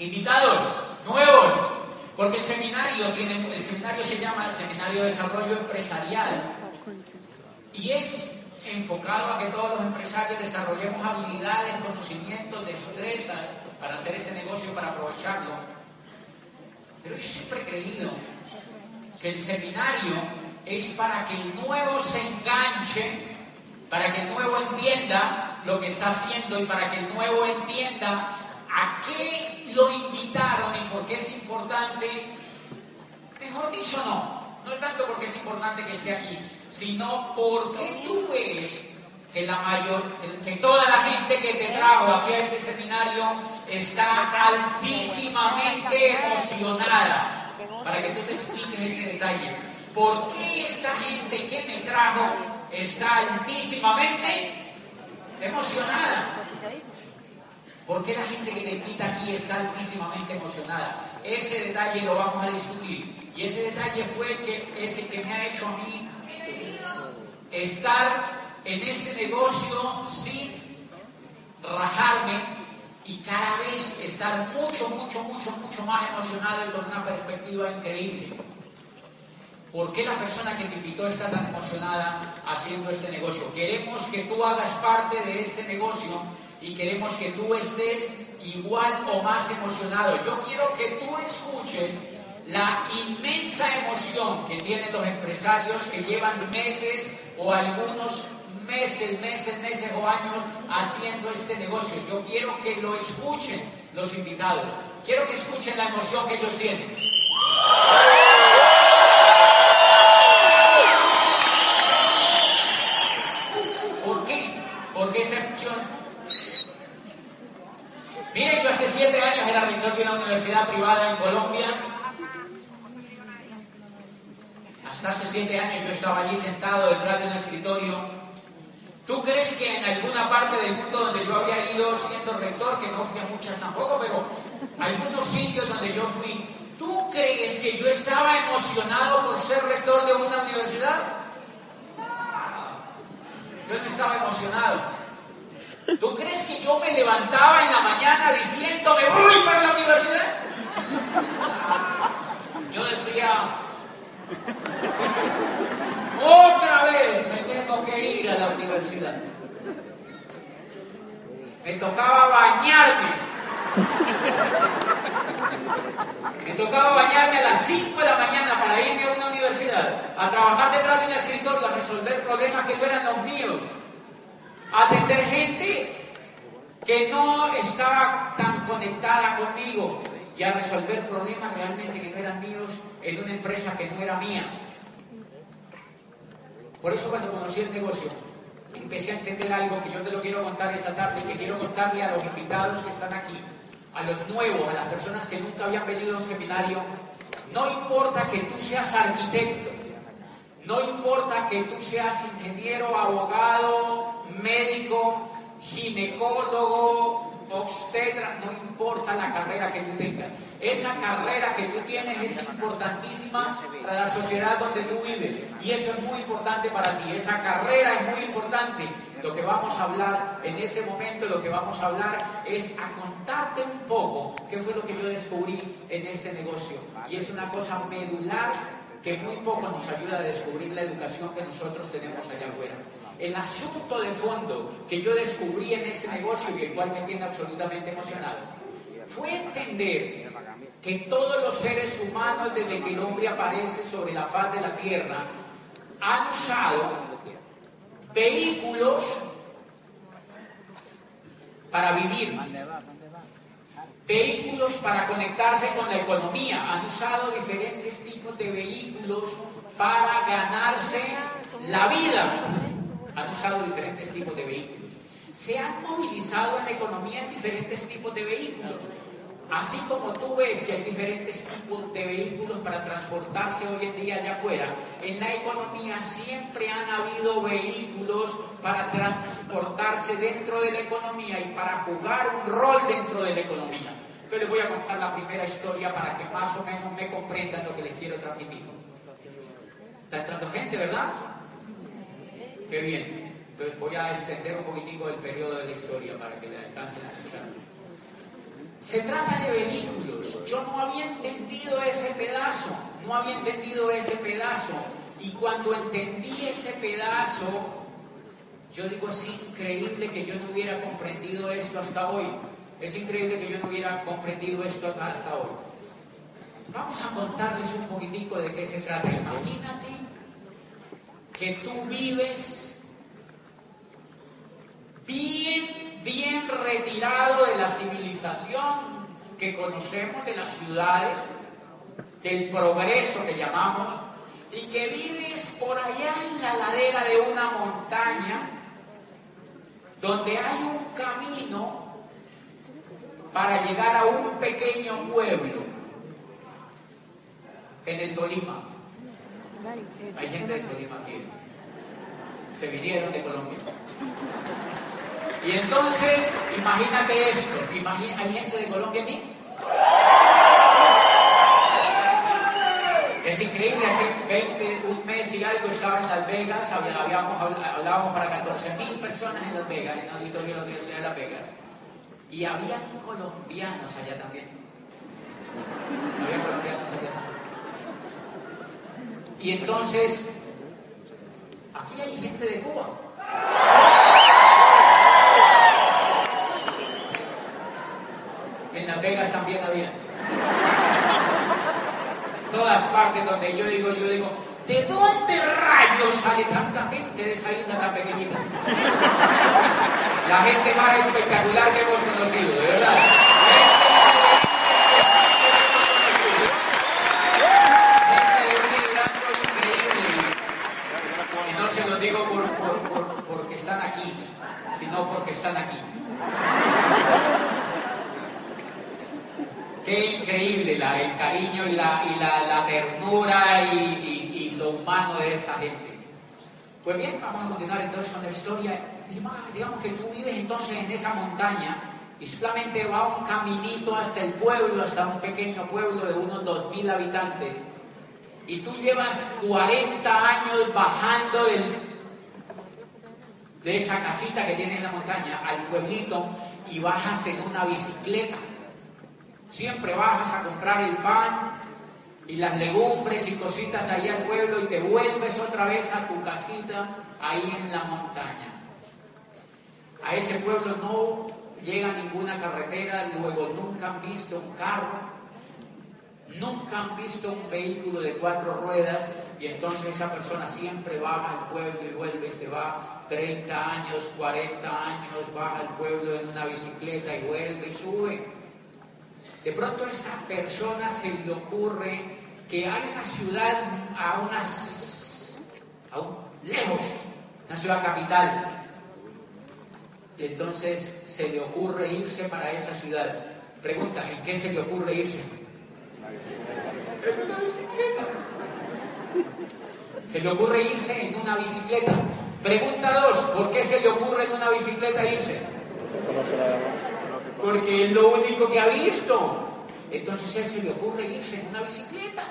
invitados nuevos, porque el seminario tiene, el seminario se llama el Seminario de Desarrollo Empresarial y es enfocado a que todos los empresarios desarrollemos habilidades, conocimientos, destrezas para hacer ese negocio, para aprovecharlo. Pero yo siempre he creído que el seminario es para que el nuevo se enganche, para que el nuevo entienda lo que está haciendo y para que el nuevo entienda a qué lo invitaron y por qué es importante. Mejor dicho, no. No es tanto porque es importante que esté aquí, sino porque tú ves que la mayor, que toda la gente que te trajo aquí a este seminario está altísimamente emocionada. Para que tú te expliques ese detalle. ¿Por qué esta gente que me trajo está altísimamente emocionada? ¿Por qué la gente que te invita aquí está altísimamente emocionada? Ese detalle lo vamos a discutir. Y ese detalle fue que, ese que me ha hecho a mí estar en este negocio sin rajarme y cada vez estar mucho, mucho, mucho, mucho más emocionado y con una perspectiva increíble. ¿Por qué la persona que te invitó está tan emocionada haciendo este negocio? Queremos que tú hagas parte de este negocio y queremos que tú estés igual o más emocionado. Yo quiero que tú escuches la inmensa emoción que tienen los empresarios que llevan meses o algunos meses, meses, meses o años haciendo este negocio. Yo quiero que lo escuchen los invitados. Quiero que escuchen la emoción que ellos tienen. ¿Por qué? ¿Por qué esa emoción? Miren, yo hace siete años era rector de una universidad privada en Colombia. Hasta hace siete años yo estaba allí sentado detrás de un escritorio ¿Tú crees que en alguna parte del mundo donde yo había ido siendo rector, que no fui a muchas tampoco, pero algunos sitios donde yo fui, ¿tú crees que yo estaba emocionado por ser rector de una universidad? No, yo no estaba emocionado. ¿Tú crees que yo me levantaba en la mañana diciendo, me voy para la universidad? Yo decía, otra vez me tengo que ir a la universidad. Me tocaba bañarme. Me tocaba bañarme a las 5 de la mañana para irme a una universidad, a trabajar detrás de un escritorio, a resolver problemas que no eran los míos, a atender gente que no estaba tan conectada conmigo y a resolver problemas realmente que no eran míos en una empresa que no era mía. Por eso cuando conocí el negocio, empecé a entender algo que yo te lo quiero contar esta tarde y que quiero contarle a los invitados que están aquí, a los nuevos, a las personas que nunca habían venido a un seminario. No importa que tú seas arquitecto, no importa que tú seas ingeniero, abogado, médico, ginecólogo, obstetra, no importa la carrera que tú tengas. Esa carrera que tú tienes es importantísima para la sociedad donde tú vives. Y eso es muy importante para ti. Esa carrera es muy importante. Lo que vamos a hablar en este momento, lo que vamos a hablar es a contarte un poco qué fue lo que yo descubrí en este negocio. Y es una cosa medular que muy poco nos ayuda a descubrir la educación que nosotros tenemos allá afuera. El asunto de fondo que yo descubrí en ese negocio y el cual me tiene absolutamente emocionado fue entender que todos los seres humanos desde que el hombre aparece sobre la faz de la tierra han usado vehículos para vivir, vehículos para conectarse con la economía, han usado diferentes tipos de vehículos para ganarse la vida han usado diferentes tipos de vehículos. se han movilizado en la economía en diferentes tipos de vehículos. Así como tú ves que hay diferentes tipos de vehículos para transportarse hoy en día allá afuera, en la economía siempre han habido vehículos para transportarse dentro de la economía y para jugar un rol dentro de la economía. Yo les voy a contar la primera historia para que más o menos me comprendan lo que les quiero transmitir. Está entrando gente, ¿verdad? Qué bien. Entonces voy a extender un poquitico el periodo de la historia para que le alcancen a escuchar. Se trata de vehículos. Yo no había entendido ese pedazo, no había entendido ese pedazo. Y cuando entendí ese pedazo, yo digo, es increíble que yo no hubiera comprendido esto hasta hoy. Es increíble que yo no hubiera comprendido esto hasta hoy. Vamos a contarles un poquitico de qué se trata. Imagínate que tú vives bien, bien retirado de la civilización que conocemos de las ciudades, del progreso que llamamos, y que vives por allá en la ladera de una montaña, donde hay un camino para llegar a un pequeño pueblo en el Tolima. Hay gente de Tolima aquí. Se vinieron de Colombia. Y entonces, imagínate esto. ¿Hay gente de Colombia aquí? Es increíble, hace 20, un mes y algo estaba en Las Vegas, habíamos, hablábamos para 14 mil personas en Las Vegas, en el auditorio de la Universidad de Las Vegas. Y había colombianos allá también. Había colombianos allá también. Y entonces, aquí hay gente de Cuba. En Las Vegas también había. Todas partes donde yo digo, yo digo, ¿de dónde rayos sale tanta gente de esa isla tan pequeñita? La gente más espectacular que hemos conocido, de verdad. Y no se lo digo porque están aquí, están aquí. Qué increíble el cariño y la, ternura y, lo humano de esta gente. Pues bien, vamos a continuar entonces con la historia digamos que tú vives entonces en esa montaña y solamente va un caminito hasta el pueblo, hasta un pequeño pueblo de unos 2.000 habitantes, y tú llevas 40 años bajando de esa casita que tienes en la montaña al pueblito y bajas en una bicicleta. Siempre bajas a comprar el pan y las legumbres y cositas ahí al pueblo y te vuelves otra vez a tu casita ahí en la montaña. A ese pueblo no llega ninguna carretera, luego nunca han visto un carro, nunca han visto un vehículo de cuatro ruedas y entonces esa persona siempre baja al pueblo y vuelve y se va 30 años, 40 años, baja al pueblo en una bicicleta y vuelve y sube. De pronto a esa persona se le ocurre que hay una ciudad a unas, a un, lejos, una ciudad capital, entonces se le ocurre irse para esa ciudad. Pregunta, ¿en qué se le ocurre irse? En una bicicleta. Se le ocurre irse en una bicicleta. Pregunta dos, ¿por qué se le ocurre en una bicicleta irse? Porque es lo único que ha visto. Entonces él se le ocurre irse en una bicicleta.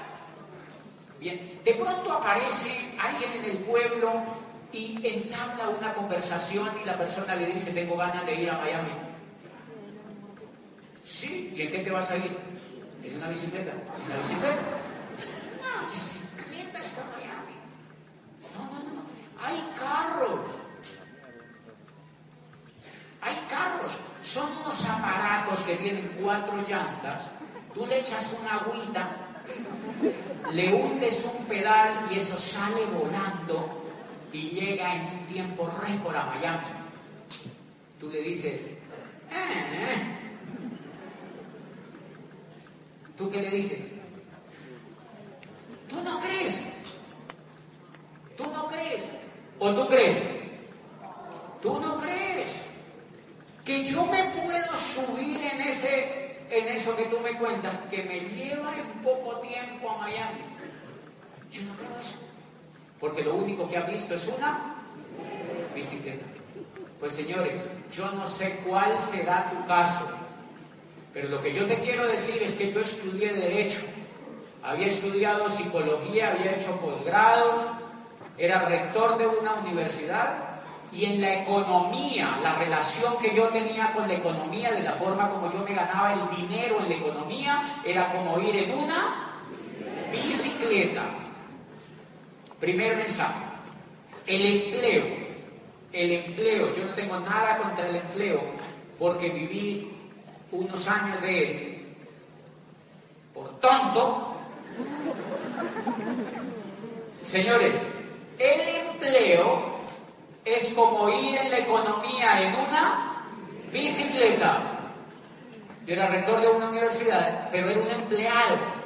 Bien, de pronto aparece alguien en el pueblo y entabla una conversación y la persona le dice, tengo ganas de ir a Miami. Sí, ¿y en qué te vas a ir? En una bicicleta. ¿En una bicicleta? Que tienen cuatro llantas. Tú le echas una agüita, le hundes un pedal y eso sale volando y llega en un tiempo récord a Miami. Tú le dices, eh". ¿tú qué le dices? ¿Tú no crees? ¿Tú no crees? ¿O tú crees? ¿Tú no crees? pensé en eso que tú me cuentas, que me lleva en poco tiempo a Miami. Yo no creo eso. Porque lo único que ha visto es una bicicleta. Pues señores, yo no sé cuál será tu caso, pero lo que yo te quiero decir es que yo estudié Derecho, había estudiado Psicología, había hecho posgrados, era rector de una universidad y en la economía, la relación que yo tenía con la economía, de la forma como yo me ganaba el dinero en la economía, era como ir en una bicicleta. Primer mensaje, el empleo el empleo, yo no tengo nada contra el empleo, porque viví unos años de él. Por tonto, señores, el empleo es como ir en la economía en una bicicleta. Yo era rector de una universidad, pero era un empleado.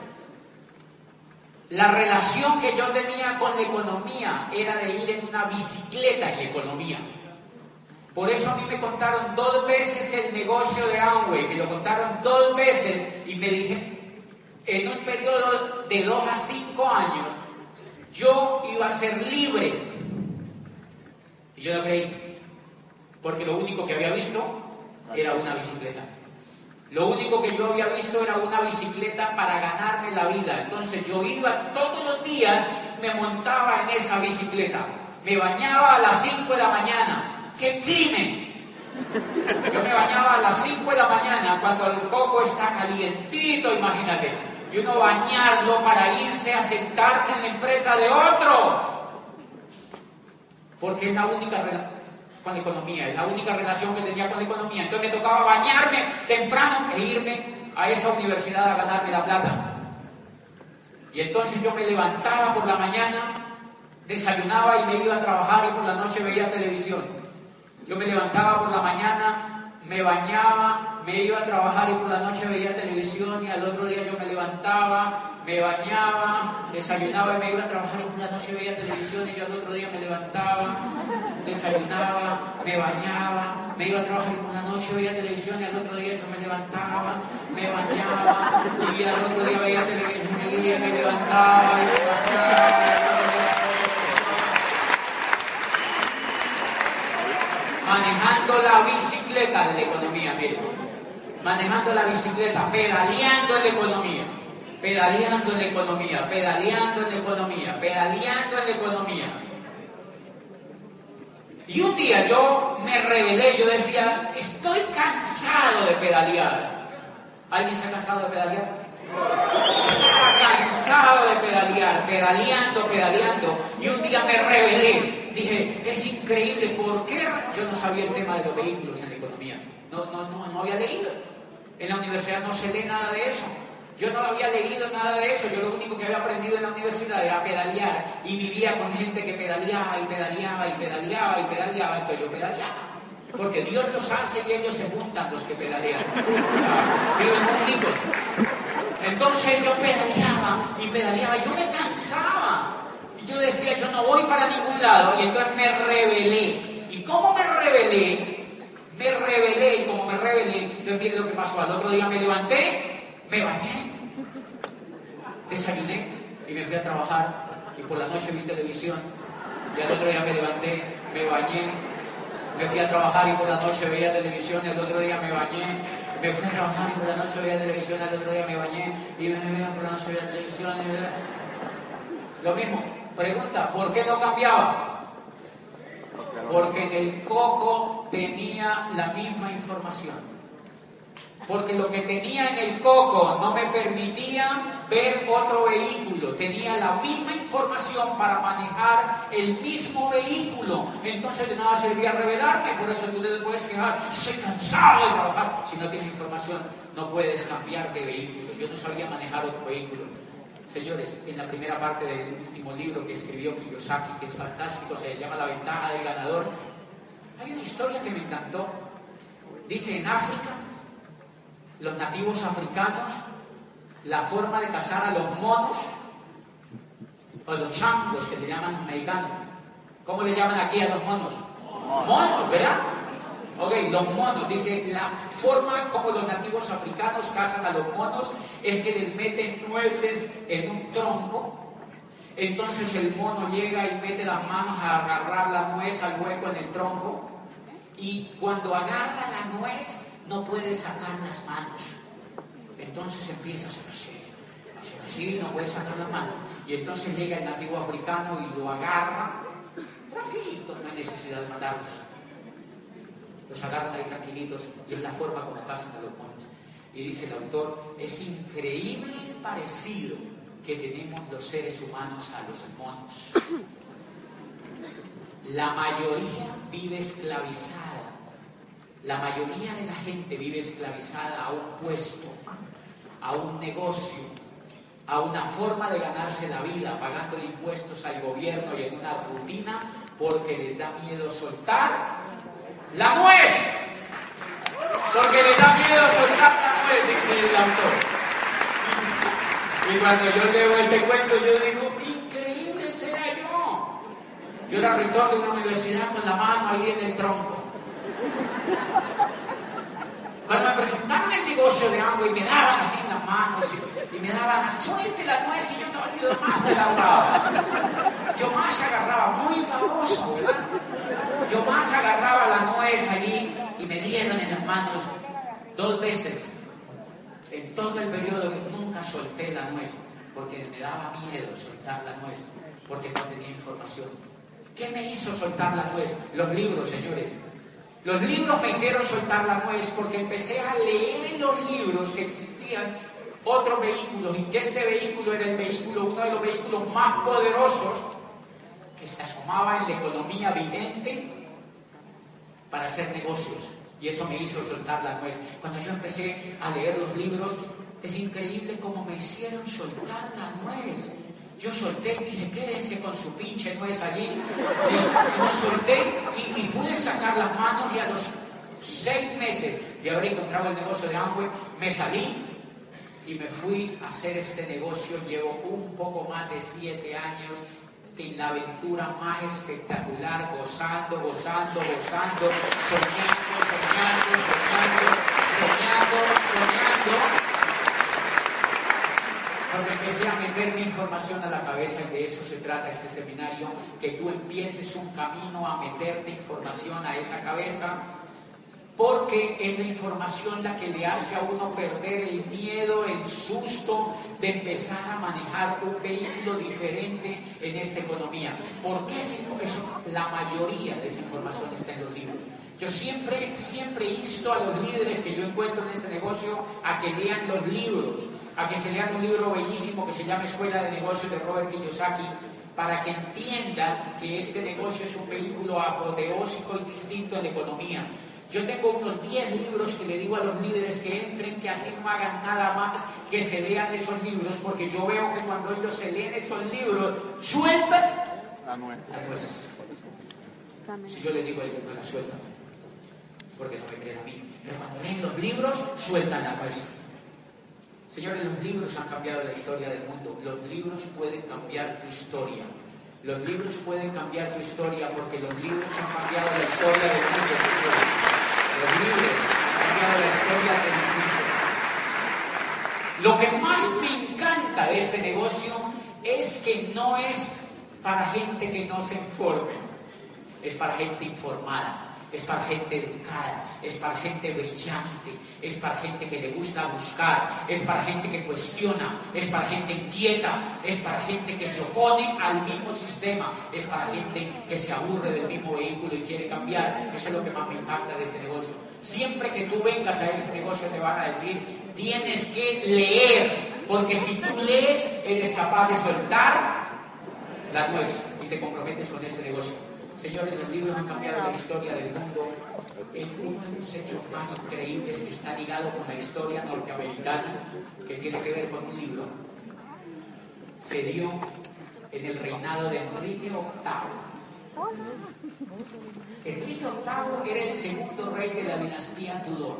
La relación que yo tenía con la economía era de ir en una bicicleta en la economía. Por eso a mí me contaron dos veces el negocio de Amway, me lo contaron dos veces y me dije, en un periodo de dos a cinco años, yo iba a ser libre. Y yo lo creí, porque lo único que había visto era una bicicleta. Lo único que yo había visto era una bicicleta para ganarme la vida. Entonces yo iba todos los días, me montaba en esa bicicleta. Me bañaba a las 5 de la mañana. ¡Qué crimen! Yo me bañaba a las 5 de la mañana cuando el coco está calientito, imagínate. Y uno bañarlo para irse a sentarse en la empresa de otro. Porque es la única con la economía, es la única relación que tenía con la economía. Entonces me tocaba bañarme temprano e irme a esa universidad a ganarme la plata. Y entonces yo me levantaba por la mañana, desayunaba y me iba a trabajar y por la noche veía televisión. Yo me levantaba por la mañana, me bañaba, me iba a trabajar y por la noche veía televisión y al otro día yo me levantaba, me bañaba, desayunaba y me iba a trabajar y por la noche veía televisión y yo al otro día me levantaba, desayunaba, me bañaba, me iba a trabajar y por la noche veía televisión y al otro día yo me levantaba, me bañaba y al otro día veía televisión y me levantaba y me bañaba. manejando la bicicleta de la economía, miren, manejando la bicicleta, pedaleando en la economía pedaleando en la economía, pedaleando en la economía, pedaleando en la economía. Y un día yo me rebelé, yo decía, estoy cansado de pedalear. ¿Alguien se ha cansado de pedalear? Estaba cansado de pedalear, pedaleando, pedaleando. Y un día me rebelé. Dije, es increíble, ¿por qué? Yo no sabía el tema de los vehículos en la economía. No, no, no, no había leído. En la universidad no se lee nada de eso. Yo no había leído nada de eso, yo lo único que había aprendido en la universidad era pedalear y vivía con gente que pedaleaba y pedaleaba y pedaleaba y pedaleaba, entonces yo pedaleaba. Porque Dios los hace y ellos se juntan los que pedalean. Viven juntitos. Entonces yo pedaleaba y pedaleaba, yo me cansaba. Y yo decía, yo no voy para ningún lado. Y entonces me rebelé. ¿Y cómo me rebelé? Me rebelé y como me rebelé, entonces mire lo que pasó. Al otro día me levanté me bañé, desayuné y me fui a trabajar y por la noche vi televisión y al otro día me levanté, me bañé, me fui a trabajar y por la noche veía televisión y al otro día me bañé, me fui a trabajar y por la noche veía televisión y al otro día me bañé y me veía por la noche veía televisión y... Lo mismo, pregunta, ¿por qué no cambiaba? Porque en el coco tenía la misma información. Porque lo que tenía en el coco no me permitía ver otro vehículo, tenía la misma información para manejar el mismo vehículo, entonces de nada servía revelarme, por eso tú te puedes quejar, estoy cansado de trabajar, si no tienes información no puedes cambiar de vehículo, yo no sabía manejar otro vehículo. Señores, en la primera parte del último libro que escribió Kiyosaki, que es fantástico, se llama La ventaja del ganador, hay una historia que me encantó. Dice, en África los nativos africanos la forma de cazar a los monos o los changos que le llaman mexicanos. ¿Cómo le llaman aquí a los monos? Monos, ¿verdad? Ok, los monos, dice, la forma como los nativos africanos cazan a los monos es que les meten nueces en un tronco. Entonces el mono llega y mete las manos a agarrar la nuez al hueco en el tronco. Y cuando agarra la nuez, no puede sacar las manos. Entonces empieza a hacer así, hacer así, no puede sacar las manos. Y entonces llega el nativo africano y lo agarra. Tranquilito, no hay necesidad de matarlos los agarran ahí tranquilitos y es la forma como pasan a los monos. Y dice el autor, es increíble el parecido que tenemos los seres humanos a los monos. La mayoría vive esclavizada. La mayoría de la gente vive esclavizada a un puesto, a un negocio, a una forma de ganarse la vida, pagando impuestos al gobierno y en una rutina porque les da miedo soltar la nuez. Porque le da miedo soltar la nuez, dice el autor. Y cuando yo leo ese cuento, yo digo, increíble será yo. Yo era rector de una universidad con la mano ahí en el tronco. Cuando me presentaron el negocio de agua y me daban así las manos y, me daban, suelte la nuez y yo no, yo más agarraba. Yo más agarraba, muy baboso, ¿verdad? Yo más agarraba la nuez allí y me dieron en las manos dos veces. En todo el periodo que nunca solté la nuez, porque me daba miedo soltar la nuez, porque no tenía información. ¿Qué me hizo soltar la nuez? Los libros, señores. Los libros me hicieron soltar la nuez porque empecé a leer en los libros que existían otros vehículos y que este vehículo era el vehículo, uno de los vehículos más poderosos que se asomaba en la economía vigente para hacer negocios. Y eso me hizo soltar la nuez. Cuando yo empecé a leer los libros, es increíble cómo me hicieron soltar la nuez. Yo solté y dije, quédense con su pinche nuez allí. Y, lo solté y, pude sacar las manos y a los seis meses de haber encontrado el negocio de Amway, me salí y me fui a hacer este negocio. Llevo un poco más de siete años en la aventura más espectacular, gozando, gozando, gozando, soñando, soñando, soñando, soñando, soñando. Porque empecé a meter mi información a la cabeza y de eso se trata este seminario, que tú empieces un camino a meterte información a esa cabeza, porque es la información la que le hace a uno perder el miedo, el susto de empezar a manejar un vehículo diferente en esta economía. ¿Por qué eso? La mayoría de esa información está en los libros. Yo siempre, siempre insto a los líderes que yo encuentro en ese negocio a que lean los libros, a que se lean un libro bellísimo que se llama Escuela de Negocios de Robert Kiyosaki, para que entiendan que este negocio es un vehículo apoteósico y distinto en economía. Yo tengo unos 10 libros que le digo a los líderes que entren, que así no hagan nada más que se lean esos libros, porque yo veo que cuando ellos se leen esos libros, sueltan la nuez. Si yo les digo a ellos, no la sueltan, porque no me creen a mí. Pero cuando leen los libros, sueltan la nuez. Señores, los libros han cambiado la historia del mundo. Los libros pueden cambiar tu historia. Los libros pueden cambiar tu historia porque los libros han cambiado la historia del mundo. Los la historia del mundo. Lo que más me encanta de este negocio es que no es para gente que no se informe, es para gente informada es para gente educada, es para gente brillante, es para gente que le gusta buscar, es para gente que cuestiona, es para gente inquieta, es para gente que se opone al mismo sistema, es para gente que se aburre del mismo vehículo y quiere cambiar. Eso es lo que más me impacta de este negocio. Siempre que tú vengas a este negocio te van a decir, tienes que leer, porque si tú lees, eres capaz de soltar la nuez y te comprometes con este negocio. Señores, los libros han cambiado la historia del mundo. En uno de los hechos más increíbles que está ligado con la historia norteamericana, que tiene que ver con un libro, se dio en el reinado de Enrique VIII. Enrique VIII era el segundo rey de la dinastía Tudor,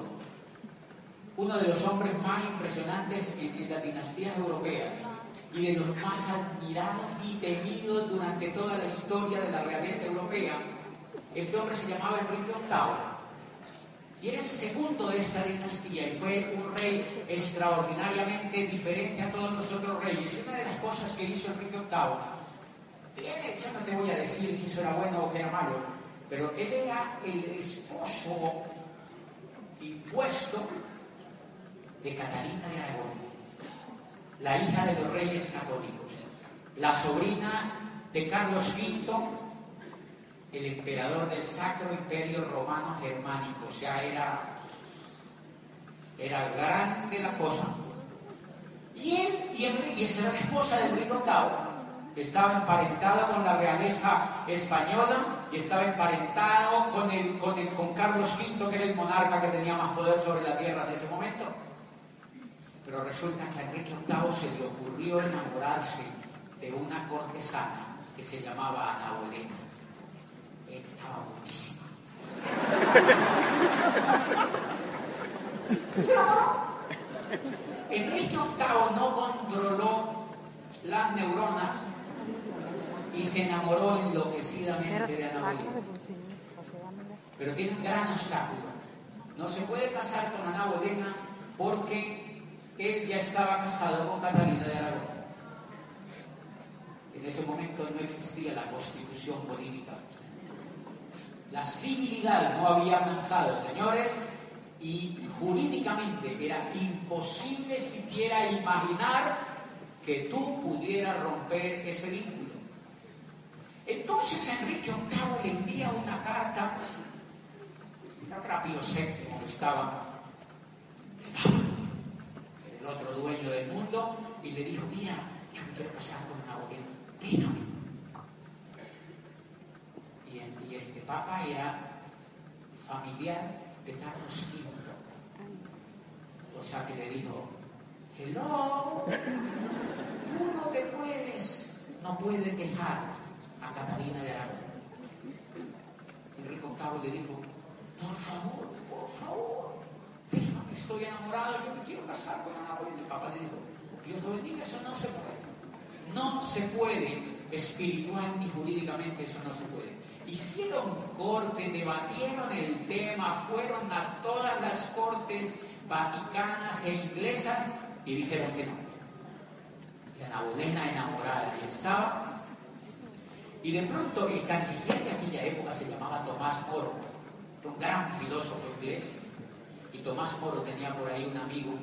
uno de los hombres más impresionantes en las dinastías europeas y de los más admirados y temidos durante toda la historia de la realeza europea. Este hombre se llamaba Enrique VIII Y era el segundo de esta dinastía y fue un rey extraordinariamente diferente a todos los otros reyes. Y una de las cosas que hizo Enrique VIII, bien, ya no te voy a decir que eso era bueno o que era malo, pero él era el esposo impuesto de Catalina de Aragón, la hija de los reyes católicos, la sobrina de Carlos V, el emperador del Sacro Imperio Romano Germánico, o sea, era, era grande la cosa. Y él, y, y esa era la esposa de Enrique VIII, estaba emparentada con la realeza española y estaba emparentado con, el, con, el, con Carlos V, que era el monarca que tenía más poder sobre la tierra en ese momento. Pero resulta que a Enrique VIII se le ocurrió enamorarse de una cortesana que se llamaba Ana Bolena. Estaba buenísima. ¿Se enamoró? Enrique VIII no controló las neuronas y se enamoró enloquecidamente de Ana Bolena. Pero tiene un gran obstáculo. No se puede casar con Ana Bolena porque él ya estaba casado con Catalina de Aragón. En ese momento no existía la constitución política. La civilidad no había avanzado, señores, y jurídicamente era imposible siquiera imaginar que tú pudieras romper ese vínculo. Entonces Enrique VIII le envía una carta a Trapio VII, que estaba el otro dueño del mundo, y le dijo, mira, yo me quiero casar con una bodega y, y este papa era familiar de Carlos V. O sea que le dijo, hello, tú no te puedes, no puedes dejar a Catalina de Aragón. Enrique VIII le dijo, por favor, por favor, déjame estoy enamorado, yo me quiero casar con Ana Y el Papa le dijo, Dios lo bendiga, eso no se puede. No se puede, espiritual ni jurídicamente eso no se puede. Hicieron corte, debatieron el tema, fueron a todas las cortes vaticanas e inglesas y dijeron que no. Y Ana Bolena enamorada y estaba. Y de pronto el canciller de aquella época se llamaba Tomás Moro, un gran filósofo inglés. Tomás Moro tenía por ahí un amigo,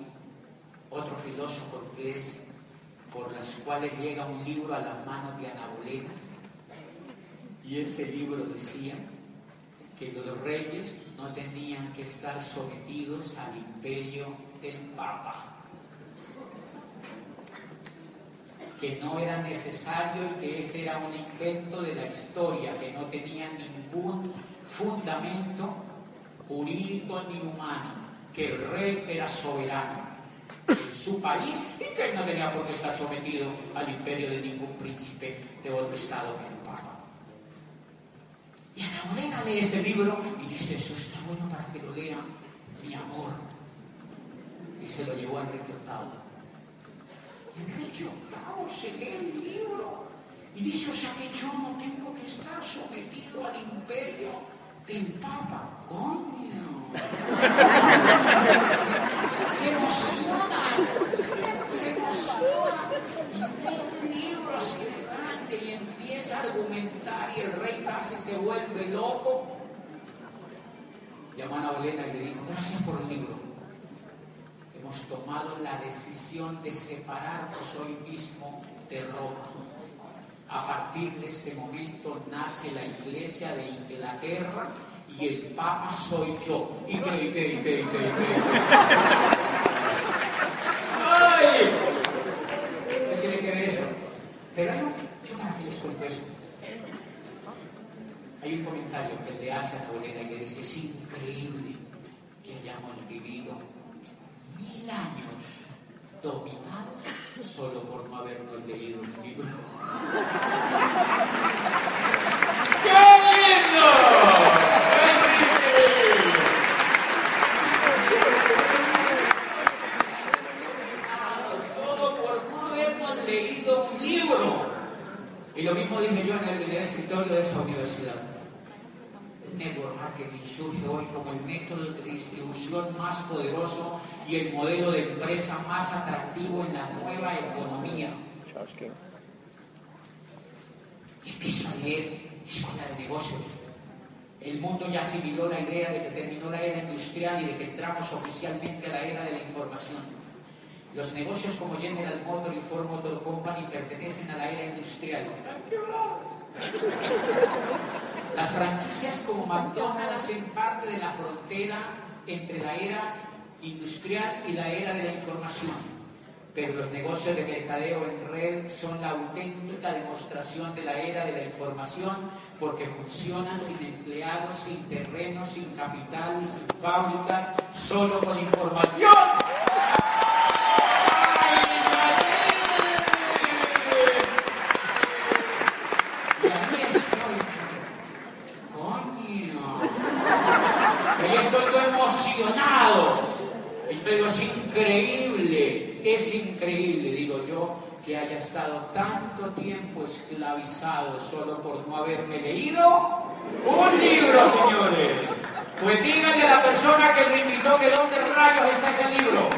otro filósofo inglés, por las cuales llega un libro a las manos de Ana Bolena. Y ese libro decía que los reyes no tenían que estar sometidos al imperio del Papa. que no era necesario y que ese era un invento de la historia, que no tenía ningún fundamento jurídico ni humano, que el rey era soberano en su país y que él no tenía por qué estar sometido al imperio de ningún príncipe de otro estado que el Papa. Y Ana lee ese libro y dice, eso está bueno para que lo lea mi amor. Y se lo llevó a Enrique VIII. Enrique VIII se lee el libro y dice, o sea que yo no tengo que estar sometido al imperio del Papa. Coño. Se emociona, se, emociona y un libro así de grande y empieza a argumentar y el rey casi se vuelve loco. Llamó a Ana Bolena y le dijo, gracias por el libro. Hemos tomado la decisión de separarnos hoy mismo de Roma. A partir de este momento nace la Iglesia de Inglaterra y el Papa soy yo. ¿Y qué, y qué, y qué? ¡Ay! ¿Qué tiene que ver eso? Pero yo, yo para qué les cuento eso. Hay un comentario que le hace a Bolena que dice, es increíble que hayamos vivido mil años dominados solo por no habernos leído un libro. ¡Qué lindo! Lo dije yo en el, escritorio de esa universidad. network marketing surge hoy como el método de distribución más poderoso y el modelo de empresa más atractivo en la nueva economía. Empiezo a leer escuela de negocios. El mundo ya asimiló la idea de que terminó la era industrial y de que entramos oficialmente a la era de la información. Los negocios como General Motor y Ford Motor Company pertenecen a la era industrial. Las franquicias como McDonald's hacen parte de la frontera entre la era industrial y la era de la información. Pero los negocios de mercadeo en red son la auténtica demostración de la era de la información porque funcionan sin empleados, sin terrenos, sin capital y sin fábricas, solo con información. es increíble, es increíble, digo yo, que haya estado tanto tiempo esclavizado solo por no haberme leído un libro, señores. Pues díganle a la persona que lo invitó que dónde rayos está ese libro,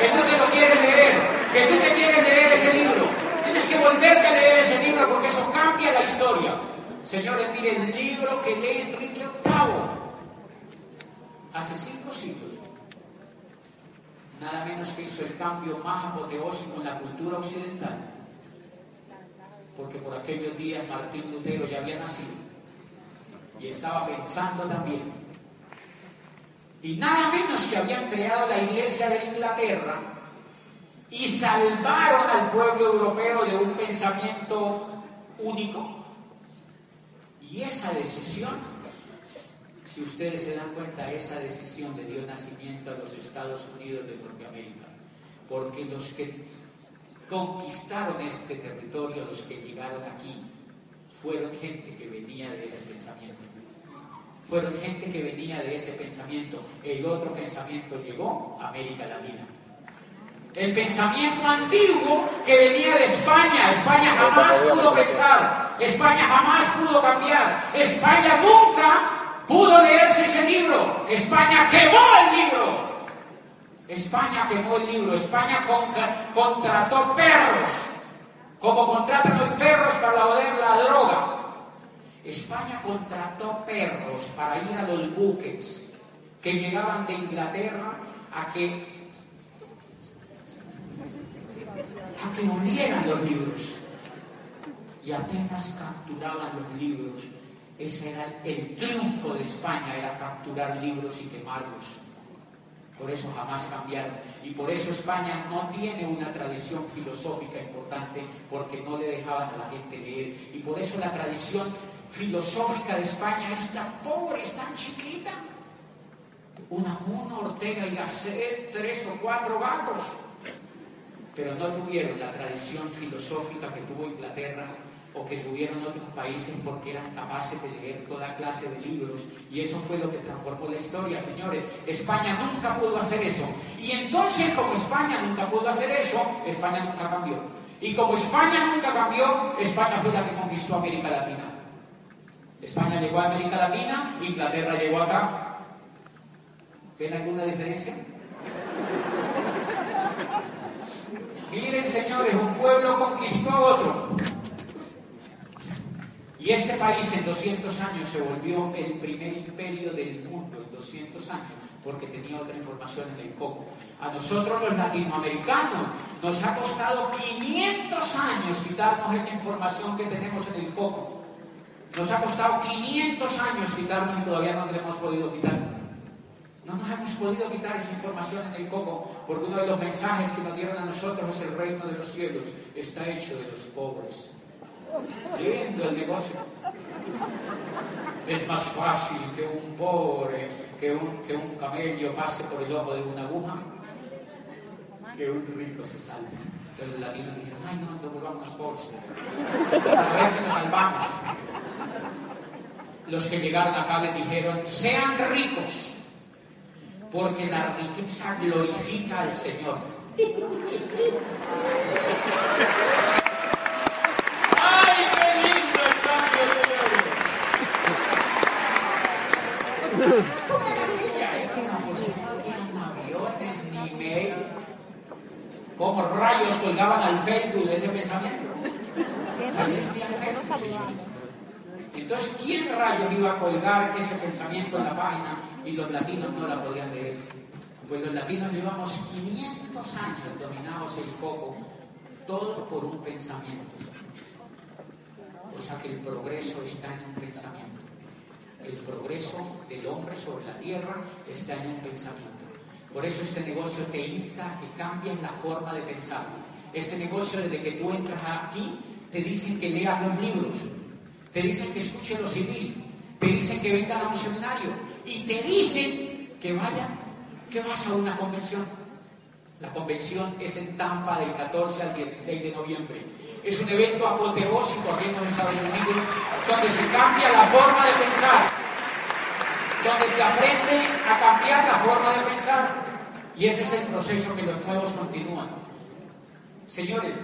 que tú te lo quieres leer, que tú te quieres leer ese libro. Tienes que volverte a leer ese libro porque eso cambia la historia. Señores, miren, el libro que lee Enrique VIII hace cinco siglos nada menos que hizo el cambio más apoteósico en la cultura occidental, porque por aquellos días Martín Lutero ya había nacido y estaba pensando también. Y nada menos que habían creado la Iglesia de Inglaterra y salvaron al pueblo europeo de un pensamiento único. Y esa decisión si ustedes se dan cuenta, esa decisión le dio nacimiento a los Estados Unidos de Norteamérica, porque los que conquistaron este territorio, los que llegaron aquí, fueron gente que venía de ese pensamiento. Fueron gente que venía de ese pensamiento. El otro pensamiento llegó a América Latina. El pensamiento antiguo que venía de España. España jamás pudo pensar. España jamás pudo cambiar. España nunca pudo leerse ese libro. España quemó el libro. España quemó el libro. España contrató perros, como contratan hoy perros para la, la droga. España contrató perros para ir a los buques que llegaban de Inglaterra a que a que olieran los libros y apenas capturaban los libros ese era el triunfo de España, era capturar libros y quemarlos. Por eso jamás cambiaron. Y por eso España no tiene una tradición filosófica importante, porque no le dejaban a la gente leer. Y por eso la tradición filosófica de España es tan pobre, es tan chiquita. Una Unamuno, Ortega y Gasset, tres o cuatro gatos. Pero no tuvieron la tradición filosófica que tuvo Inglaterra o que tuvieron otros países porque eran capaces de leer toda clase de libros. Y eso fue lo que transformó la historia, señores. España nunca pudo hacer eso. Y entonces, como España nunca pudo hacer eso, España nunca cambió. Y como España nunca cambió, España fue la que conquistó América Latina. España llegó a América Latina, Inglaterra llegó acá. ¿Ven alguna diferencia? Miren, señores, un pueblo conquistó a otro. Y este país en 200 años se volvió el primer imperio del mundo, en 200 años, porque tenía otra información en el coco. A nosotros los latinoamericanos nos ha costado 500 años quitarnos esa información que tenemos en el coco. Nos ha costado 500 años quitarnos y todavía no la hemos podido quitar. No nos hemos podido quitar esa información en el coco, porque uno de los mensajes que nos dieron a nosotros es el reino de los cielos está hecho de los pobres lindo el negocio. Es más fácil que un pobre, que un, que un camello pase por el ojo de una aguja, que un rico se salve. Entonces los latinos dijeron, ay no, nos volvamos pobres. A veces nos salvamos. Los que llegaron acá les dijeron, sean ricos, porque la riqueza glorifica al Señor. ¿Cómo rayos colgaban al Facebook de ese pensamiento? No existía Facebook. Entonces, ¿quién rayos iba a colgar ese pensamiento en la página y los latinos no la podían leer? Pues los latinos llevamos 500 años dominados el coco, todo por un pensamiento. O sea que el progreso está en un pensamiento. El progreso del hombre sobre la tierra está en un pensamiento. Por eso este negocio te insta a que cambies la forma de pensar. Este negocio, desde que tú entras aquí, te dicen que leas los libros, te dicen que escuches los CDs, te dicen que vengan a un seminario y te dicen que vayan, que vas a una convención. La convención es en Tampa del 14 al 16 de noviembre. Es un evento apoteósico aquí en los Estados Unidos donde se cambia la forma de pensar, donde se aprende a cambiar la forma de pensar. Y ese es el proceso que los nuevos continúan. Señores,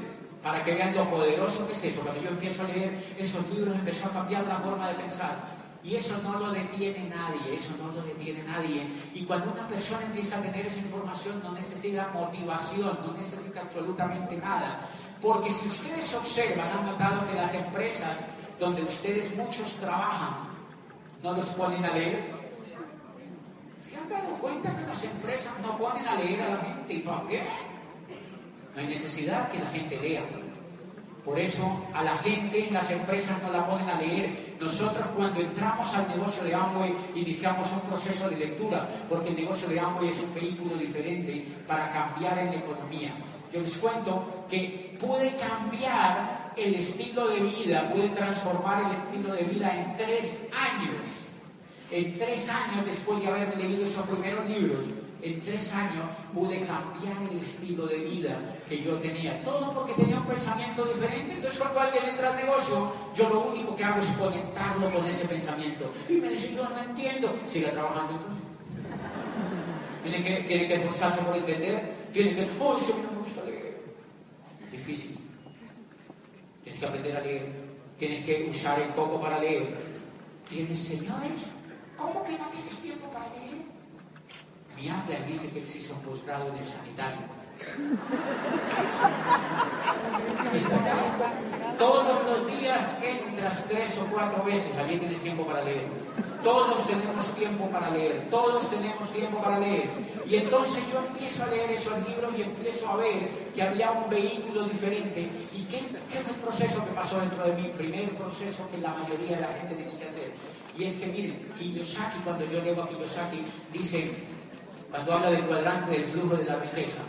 para que vean lo poderoso que es eso, cuando yo empiezo a leer esos libros empezó a cambiar la forma de pensar. Y eso no lo detiene nadie, eso no lo detiene nadie. Y cuando una persona empieza a tener esa información no necesita motivación, no necesita absolutamente nada. Porque si ustedes observan, han notado que las empresas donde ustedes muchos trabajan, no los ponen a leer. ¿Se han dado cuenta que las empresas no ponen a leer a la gente? ¿Y para qué? No hay necesidad que la gente lea. Por eso a la gente en las empresas no la ponen a leer. Nosotros cuando entramos al negocio de Amway iniciamos un proceso de lectura, porque el negocio de Amway es un vehículo diferente para cambiar en la economía. Yo les cuento que pude cambiar el estilo de vida, pude transformar el estilo de vida en tres años. En tres años después de haberme leído esos primeros libros, en tres años pude cambiar el estilo de vida que yo tenía. Todo porque tenía un pensamiento diferente. Entonces cuando alguien entra al negocio, yo lo único que hago es conectarlo con ese pensamiento. Y me dice, yo no entiendo. Siga trabajando entonces. Tiene que, tiene que esforzarse por entender. Tiene que, oh, eso me gusta leer. Difícil. Tienes que aprender a leer. Tienes que usar el coco para leer. ¿Tienes señores? ¿Cómo que no tienes tiempo para leer? Mi habla dice que él se hizo un posgrado en el sanitario. Todos los días entras tres o cuatro veces, allí tienes tiempo para leer. Todos tenemos tiempo para leer, todos tenemos tiempo para leer. Y entonces yo empiezo a leer esos libros y empiezo a ver que había un vehículo diferente. ¿Y qué, qué fue el proceso que pasó dentro de mí? Primer proceso que la mayoría de la gente tiene que hacer. Y es que miren, Kiyosaki, cuando yo leo a Kiyosaki, dice, cuando habla del cuadrante del flujo de la riqueza.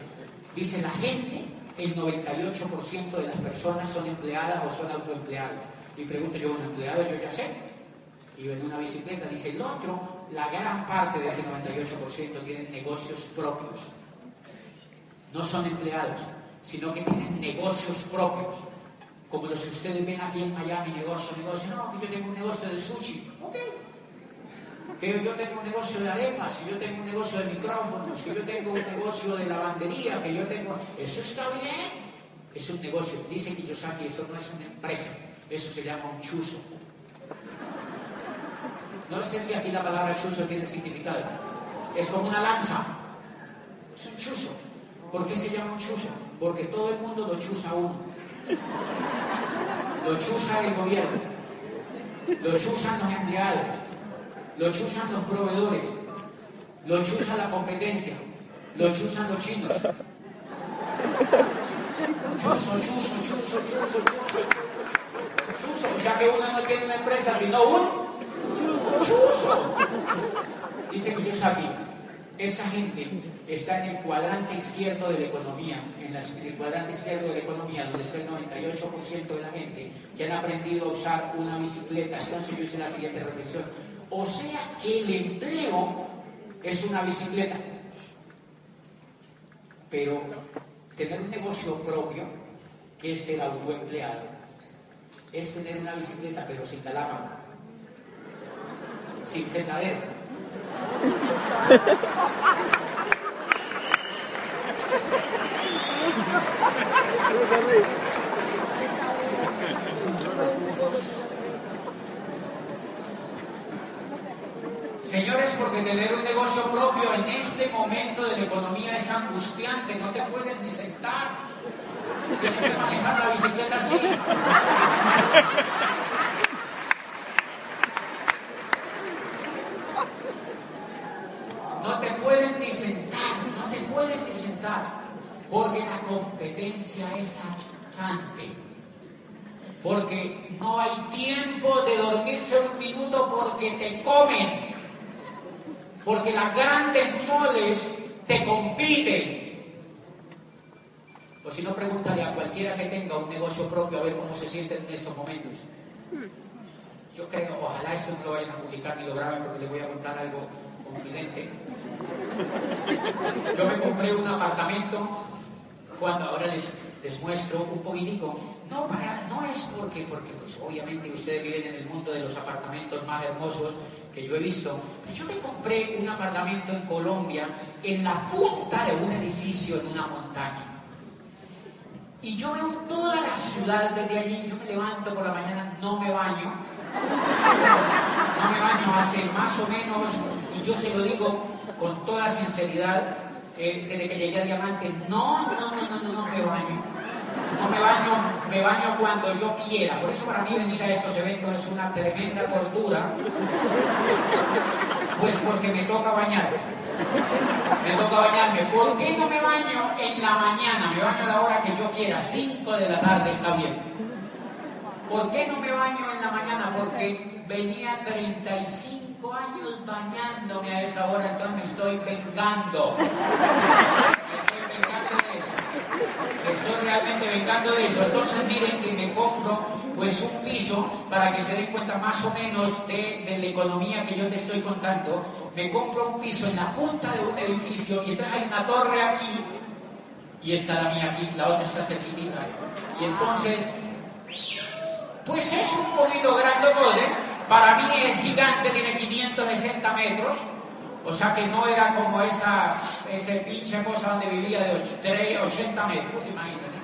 Dice la gente, el 98% de las personas son empleadas o son autoempleados. Y pregunto yo, ¿un empleado? Yo ya sé. Y en una bicicleta, dice el otro, la gran parte de ese 98% tienen negocios propios. No son empleados, sino que tienen negocios propios. Como los que ustedes ven aquí en Miami, negocio, negocio. No, que yo tengo un negocio de sushi. Ok, que yo tengo un negocio de arepas, que yo tengo un negocio de micrófonos, que yo tengo un negocio de lavandería, que yo tengo... Eso está bien. Es un negocio. Dice Kiyosaki, eso no es una empresa. Eso se llama un chuzo. No sé si aquí la palabra chuzo tiene significado. Es como una lanza. Es un chuzo. ¿Por qué se llama un chuzo? Porque todo el mundo lo chuza uno. Lo chuza el gobierno. Lo chuzan los empleados lo chusan los proveedores, lo chusa la competencia, lo chusan los chinos. Chuso, chuso, chuso, chuso, chuso. Chuso, o sea que uno no tiene una empresa, sino un chuso. Dice Kiyosaki, esa gente está en el cuadrante izquierdo de la economía, en, el cuadrante izquierdo de la economía, donde está el 98% de la gente que han aprendido a usar una bicicleta. Entonces yo hice la siguiente reflexión. O sea que el empleo es una bicicleta. Pero tener un negocio propio, que es el autoempleado, es tener una bicicleta pero sin galápago, sin sentadero. Señores, porque tener un negocio propio en este momento de la economía es angustiante, no te puedes ni sentar. Tienes que manejar la bicicleta así. No te puedes ni sentar, no te puedes ni sentar, porque la es achante. Porque no hay tiempo de dormirse un minuto porque te comen. Porque las grandes moles te compiten. O si no, pregúntale a cualquiera que tenga un negocio propio a ver cómo se siente en estos momentos. Yo creo, ojalá esto no lo vayan a publicar ni lo graben porque les voy a contar algo confidente. Yo me compré un apartamento cuando ahora les, les muestro un poquitico. No, para, no es porque, porque pues, obviamente ustedes viven en el mundo de los apartamentos más hermosos que yo he visto. Pero yo me compré un apartamento en Colombia en la punta de un edificio en una montaña. Y yo veo toda la ciudad desde allí, yo me levanto por la mañana, no me baño, no me baño hace más o menos, y yo se lo digo con toda sinceridad, eh, desde que llegué a Diamante, no, no, no, no, no, no me baño. No me baño, me baño cuando yo quiera. Por eso para mí venir a estos eventos es una tremenda tortura. Pues porque me toca bañarme. Me toca bañarme. ¿Por qué no me baño en la mañana? Me baño a la hora que yo quiera, 5 de la tarde está bien. ¿Por qué no me baño en la mañana? Porque venía 35 años bañándome a esa hora, entonces me estoy vengando. Me estoy vengando de eso. Me estoy realmente vengando de eso. Entonces miren que me compro pues un piso para que se den cuenta más o menos de, de la economía que yo te estoy contando. Me compro un piso en la punta de un edificio y entonces hay una torre aquí y está la mía aquí, la otra está cerquita. Y entonces pues es un poquito grande, Para mí es gigante, tiene 560 metros. O sea que no era como esa ese pinche cosa donde vivía de 80 metros, imagínate.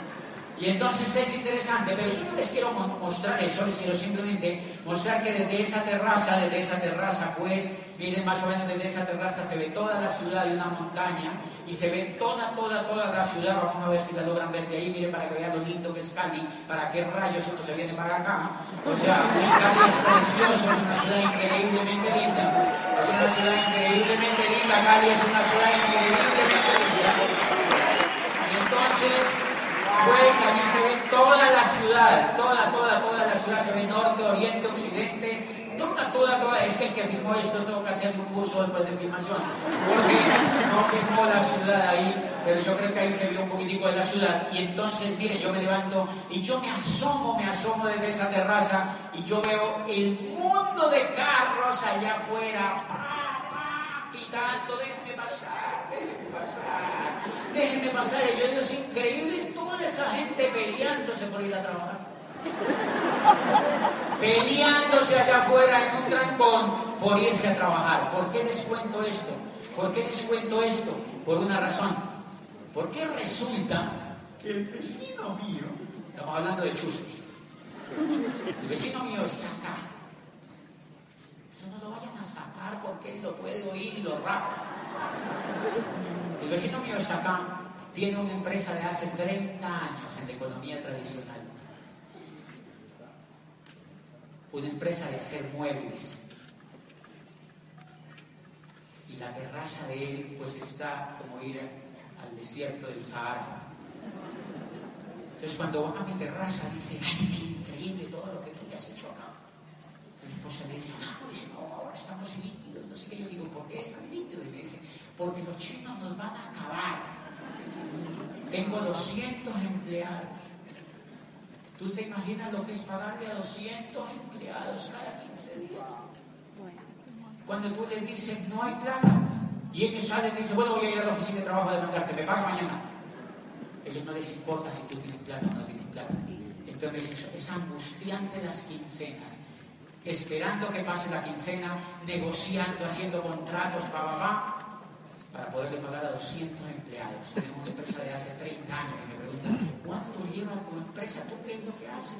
Y entonces es interesante, pero yo no les quiero mostrar eso, les quiero simplemente mostrar que desde esa terraza, desde esa terraza, pues, miren más o menos desde esa terraza se ve toda la ciudad de una montaña y se ve toda, toda, toda la ciudad. Vamos a ver si la logran ver de ahí, miren para que vean lo lindo que es Cali, para qué rayos uno se viene para acá. O sea, Cali es precioso, es una ciudad increíblemente linda. Es una ciudad increíblemente linda, Cali es una ciudad increíblemente linda. Entonces pues allí se ve toda la ciudad, toda, toda, toda la ciudad, se ve norte, oriente, occidente, toda, toda, toda. Es que el que firmó esto tengo que hacer un curso después de filmación, porque no firmó la ciudad ahí, pero yo creo que ahí se vio un poquitico de la ciudad. Y entonces, mire, yo me levanto y yo me asomo, me asomo desde esa terraza y yo veo el mundo de carros allá afuera, pitando, déjeme pasar, déjeme pasar déjenme pasar. Y yo digo, es increíble toda esa gente peleándose por ir a trabajar. peleándose allá afuera en un trancón por irse a trabajar. ¿Por qué les cuento esto? ¿Por qué les cuento esto? Por una razón. Porque resulta que el vecino mío, estamos hablando de chuzos, el vecino mío está acá. Porque él lo puede oír y lo rapa. El vecino mío acá, tiene una empresa de hace 30 años en la economía tradicional. Una empresa de hacer muebles. Y la terraza de él pues está como ir al desierto del Sahara. Entonces cuando va a mi terraza dice, ay, qué increíble todo lo que tú le has hecho acá. Mi esposa le dice, ahora estamos yo digo, ¿por qué están líquidos? Y me dice, porque los chinos nos van a acabar. Tengo 200 empleados. ¿Tú te imaginas lo que es pagarle a 200 empleados cada 15 días? Cuando tú les dices, no hay plata, y ellos salen y dicen, bueno, voy a ir a la oficina de trabajo a demandarte, me paga mañana. Ellos no les importa si tú tienes plata o no tienes plata. Entonces es angustiante las quincenas esperando que pase la quincena, negociando, haciendo contratos, pa, pa, pa, para poderle pagar a 200 empleados. Tenemos una empresa de hace 30 años y me preguntan, ¿cuánto lleva tu empresa? ¿Tú qué es lo que haces?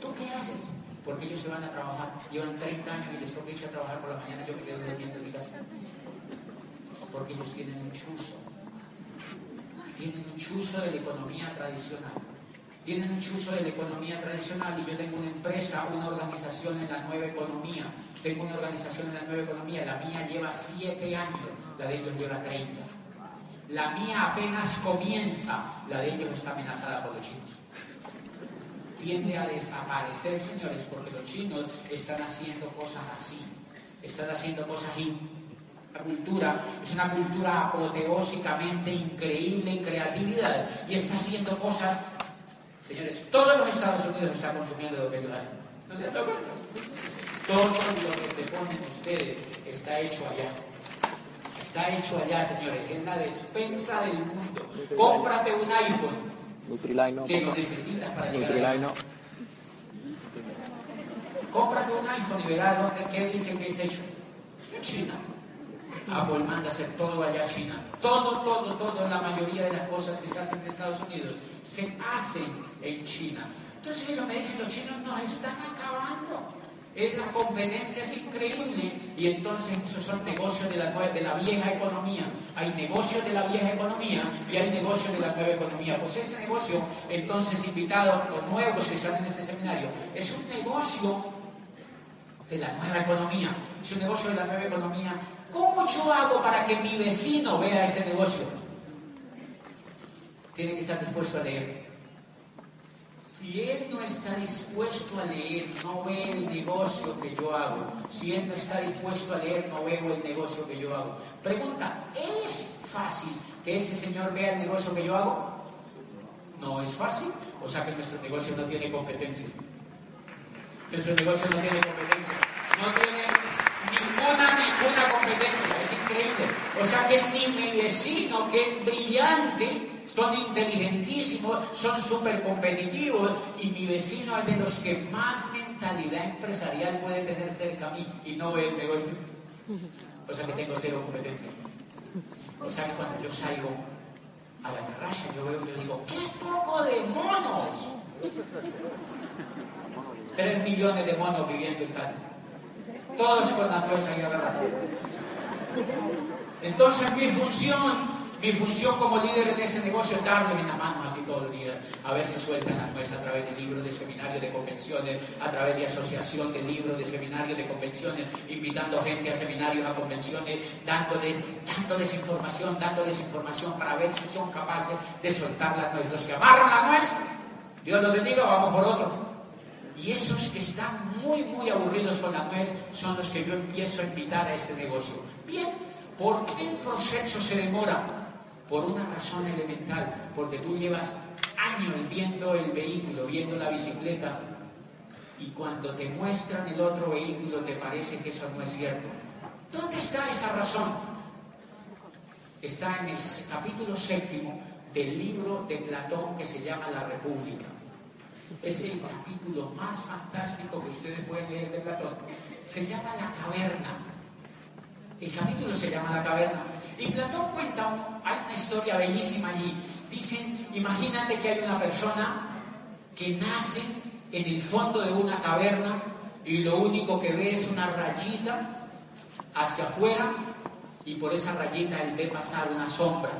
¿Tú qué haces? Porque ellos se van a trabajar, llevan 30 años y les toca irse a trabajar por la mañana, yo me quedo durmiendo en mi casa. Porque ellos tienen un chuzo. Tienen un chuzo de la economía tradicional. Tienen un chuzo de la economía tradicional y yo tengo una empresa, una organización en la nueva economía. Tengo una organización en la nueva economía. La mía lleva siete años, la de ellos lleva 30. La mía apenas comienza, la de ellos está amenazada por los chinos tiende a desaparecer, señores, porque los chinos están haciendo cosas así, están haciendo cosas así. La cultura es una cultura apoteósicamente increíble en creatividad y está haciendo cosas, señores, todos los Estados Unidos están consumiendo lo que ellos hacen. ¿No se Todo lo que se ponen ustedes está hecho allá. Está hecho allá, señores. Es la despensa del mundo. Cómprate un iPhone Nutriline que lo necesitas para llegar Nutriline Cómprate un iPhone y verás dónde, qué dicen que es hecho. China. Apple manda hacer todo allá a China. Todo, todo, todo, la mayoría de las cosas que se hacen en Estados Unidos se hacen en China. Entonces ellos me dicen, los chinos nos están acabando es la competencia es increíble y entonces esos son negocios de la, de la vieja economía. Hay negocios de la vieja economía y hay negocios de la nueva economía. Pues ese negocio, entonces invitados, los nuevos que están en ese seminario, es un negocio de la nueva economía. Es un negocio de la nueva economía. ¿Cómo yo hago para que mi vecino vea ese negocio? Tiene que estar dispuesto a leer. Si él no está dispuesto a leer, no ve el negocio que yo hago. Si él no está dispuesto a leer, no veo el negocio que yo hago. Pregunta, ¿es fácil que ese señor vea el negocio que yo hago? No es fácil. O sea que nuestro negocio no tiene competencia. Nuestro negocio no tiene competencia. No tiene ninguna, ninguna competencia. Es increíble. O sea que ni mi vecino, que es brillante, son inteligentísimos, son súper competitivos y mi vecino es de los que más mentalidad empresarial puede tener cerca a mí y no ve el negocio. O sea que tengo cero competencia. O sea que cuando yo salgo a la terraza, yo veo, yo digo, ¡qué poco de monos! Tres millones de monos viviendo en Cali. Todos con la nuez ahí agarrados. Entonces mi función mi función como líder en ese negocio es darles en la mano así todo el día. A veces sueltan las nueces a través de libros, de seminarios, de convenciones, a través de asociación de libros, de seminarios, de convenciones, invitando gente a seminarios, a convenciones, dándoles, dándoles información, dándoles información para ver si son capaces de soltar la nuez. Los que amarran la nuez, Dios los bendiga, vamos por otro. Y esos que están muy, muy aburridos con la nuez son los que yo empiezo a invitar a este negocio. Bien, ¿por qué el proceso se demora? Por una razón elemental, porque tú llevas años viendo el vehículo, viendo la bicicleta, y cuando te muestran el otro vehículo te parece que eso no es cierto. ¿Dónde está esa razón? Está en el capítulo séptimo del libro de Platón que se llama La República. Es el capítulo más fantástico que ustedes pueden leer de Platón. Se llama La Caverna. El capítulo se llama La Caverna y Platón cuenta, hay una historia bellísima allí. Dicen, imagínate que hay una persona que nace en el fondo de una caverna y lo único que ve es una rayita hacia afuera y por esa rayita él ve pasar una sombra.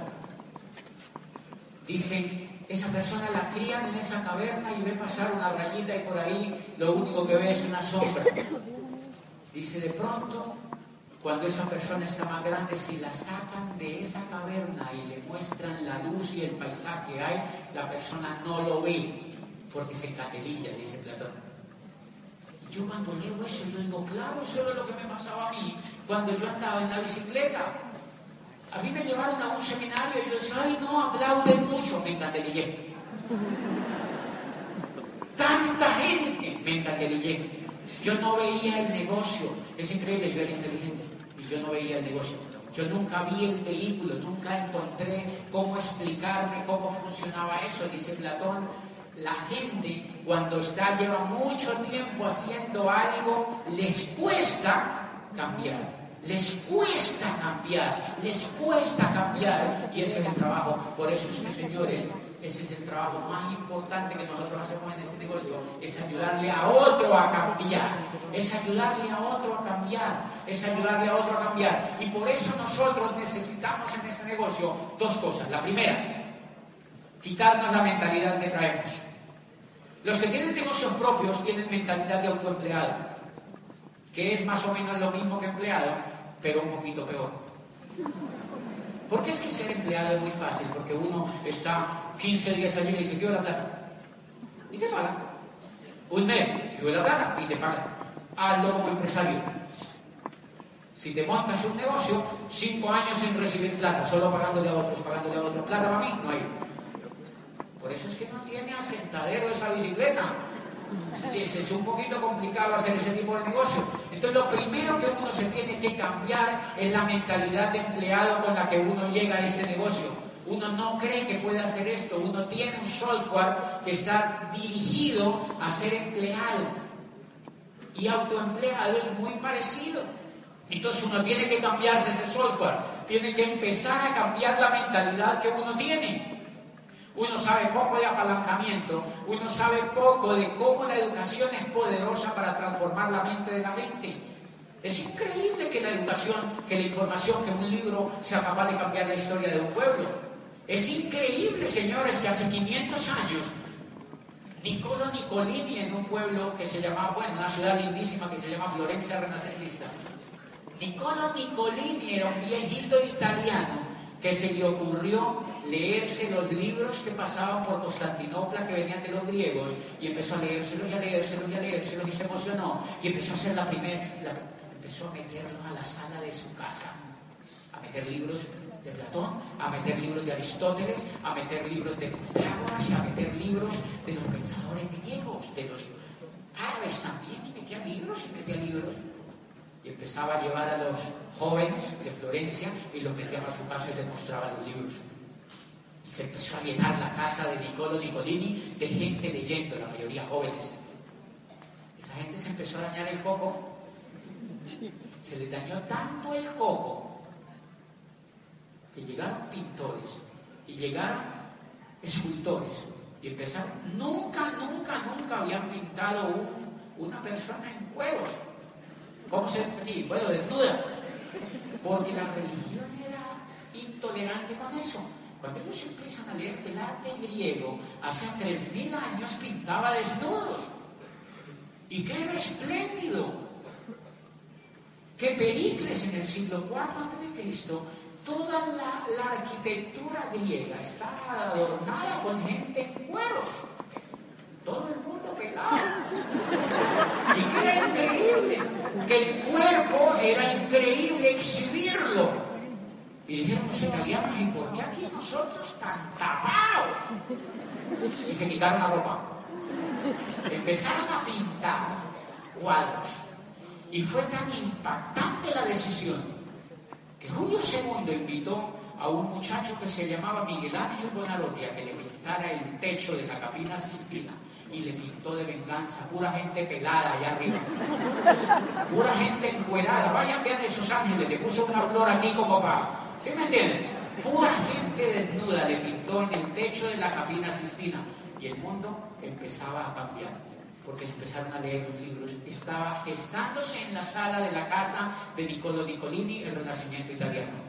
Dicen, esa persona la crían en esa caverna y ve pasar una rayita y por ahí lo único que ve es una sombra. Dice, de pronto cuando esa persona está más grande, si la sacan de esa caverna y le muestran la luz y el paisaje que hay, la persona no lo ve porque se encaterilla, dice Platón. Y yo cuando leo eso, yo digo, claro, eso era lo que me pasaba a mí cuando yo andaba en la bicicleta. A mí me llevaron a un seminario y yo decía, ay, no, aplauden mucho, me encaterillé. Tanta gente me encaterillé. Yo no veía el negocio. Es increíble, yo era inteligente yo no veía el negocio. Yo nunca vi el vehículo, nunca encontré cómo explicarme cómo funcionaba eso, dice Platón. La gente cuando está, lleva mucho tiempo haciendo algo, les cuesta cambiar. Les cuesta cambiar, les cuesta cambiar. Y ese es el trabajo. Por eso es que, señores, ese es el trabajo más importante que nosotros hacemos en este negocio, es ayudarle a otro a cambiar, es ayudarle a otro a cambiar, es ayudarle a otro a cambiar. Y por eso nosotros necesitamos en ese negocio dos cosas. La primera, quitarnos la mentalidad que traemos. Los que tienen negocios propios tienen mentalidad de autoempleado, que es más o menos lo mismo que empleado, pero un poquito peor. Porque es que ser empleado es muy fácil, porque uno está 15 días allí y dice, quiero la plata. Y te paga. Un mes, quiero la plata y te paga. Hazlo como empresario. Si te montas un negocio, cinco años sin recibir plata, solo pagándole a otros, pagándole a otros. Plata para mí, no hay. Por eso es que no tiene asentadero esa bicicleta. Es, un poquito complicado hacer ese tipo de negocio. Entonces lo primero que uno se tiene que cambiar es la mentalidad de empleado con la que uno llega a este negocio. Uno no cree que puede hacer esto, uno tiene un software que está dirigido a ser empleado. Y autoempleado es muy parecido. Entonces uno tiene que cambiarse ese software, tiene que empezar a cambiar la mentalidad que uno tiene. Uno sabe poco de apalancamiento, uno sabe poco de cómo la educación es poderosa para transformar la mente de la gente. Es increíble que la educación, que la información, que un libro sea capaz de cambiar la historia de un pueblo. Es increíble, señores, que hace 500 años Niccolo Nicolini en un pueblo que se llamaba, bueno, una ciudad lindísima que se llama Florencia Renacentista. Niccolo Nicolini era un viejito italiano que se le ocurrió leerse los libros que pasaban por Constantinopla que venían de los griegos y empezó a leérselos y a leérselos y a leérselos y se emocionó y empezó a hacer la primera, empezó a meterlos a la sala de su casa, a meter libros de Platón, a meter libros de Aristóteles, a meter libros de Pitágoras, a meter libros de los pensadores griegos, de los árabes también, y metía libros y metía libros y empezaba a llevar a los jóvenes de Florencia y los metía a su casa y les mostraba los libros. Y se empezó a llenar la casa de Niccolo Nicolini de gente leyendo, la mayoría jóvenes. Esa gente se empezó a dañar el coco. Se le dañó tanto el coco que llegaron pintores y llegaron escultores y empezaron. Nunca, nunca, nunca habían pintado una persona en cueros ¿Cómo se sí, Bueno, desnuda. Porque la religión era intolerante con eso. Cuando ellos empiezan a leer el arte griego, hace 3.000 años pintaba desnudos. Y que era espléndido. Que Pericles en el siglo IV a.C., toda la, la, arquitectura griega estaba adornada con gente en cueros. Todo el mundo pelado. Y que era increíble que el cuerpo era increíble exhibirlo. Y dijeron italianos, ¿y por qué aquí nosotros tan tapados? Y se quitaron la ropa. Empezaron a pintar cuadros. Y fue tan impactante la decisión que Julio II invitó a un muchacho que se llamaba Miguel Ángel Bonarotti a que le pintara el techo de la capilla Sistina y le pintó de venganza. Pura gente pelada allá arriba. Pura gente encuerada. Vayan, vean esos ángeles. Le puso una flor aquí como para. ¿Sí me entienden? Pura gente desnuda le pintó en el techo de la cabina Sistina. Y el mundo empezaba a cambiar. Porque empezaron a leer los libros. Estaba gestándose en la sala de la casa de Niccolo Nicolini el Renacimiento italiano.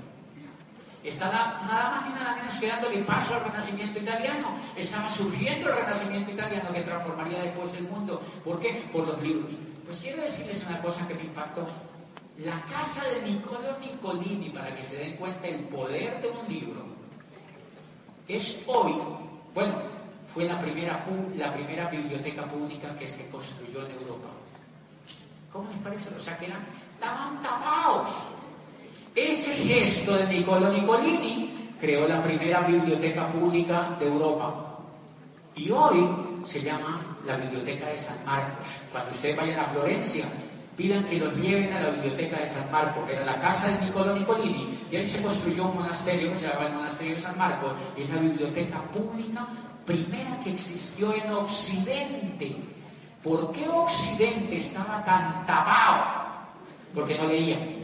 Estaba nada más y nada menos que dándole paso al Renacimiento italiano. Estaba surgiendo el Renacimiento italiano que transformaría después el mundo. ¿Por qué? Por los libros. Pues quiero decirles una cosa que me impactó. La casa de Niccolo Nicolini, para que se den cuenta el poder de un libro, es hoy, bueno, fue la primera, la primera biblioteca pública que se construyó en Europa. ¿Cómo les parece? O sea, que eran, estaban tapados ese gesto de Niccolo Nicolini creó la primera biblioteca pública de Europa. Y hoy se llama la Biblioteca de San Marcos. Cuando ustedes vayan a Florencia, pidan que los lleven a la Biblioteca de San Marcos, era la casa de Niccolo Nicolini, y ahí se construyó un monasterio que se llamaba el Monasterio de San Marcos, y es la biblioteca pública primera que existió en Occidente. ¿Por qué Occidente estaba tan tapado? Porque no leían.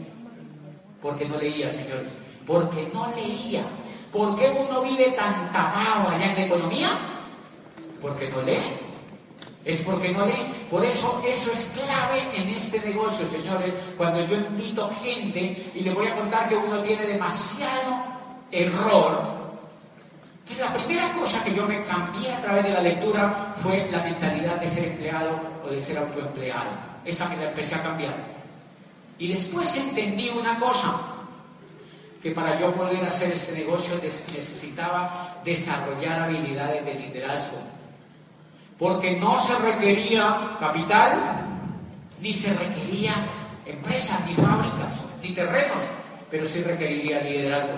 Porque no leía, señores. Porque no leía. ¿Por qué uno vive tan tapado allá en la economía? Porque no lee. Es porque no lee. Por eso eso es clave en este negocio, señores. Cuando yo invito gente y les voy a contar que uno tiene demasiado error. Que la primera cosa que yo me cambié a través de la lectura fue la mentalidad de ser empleado o de ser autoempleado. Esa me la empecé a cambiar. Y después entendí una cosa, que para yo poder hacer este negocio necesitaba desarrollar habilidades de liderazgo. Porque no se requería capital, ni se requería empresas, ni fábricas, ni terrenos, pero sí requeriría liderazgo.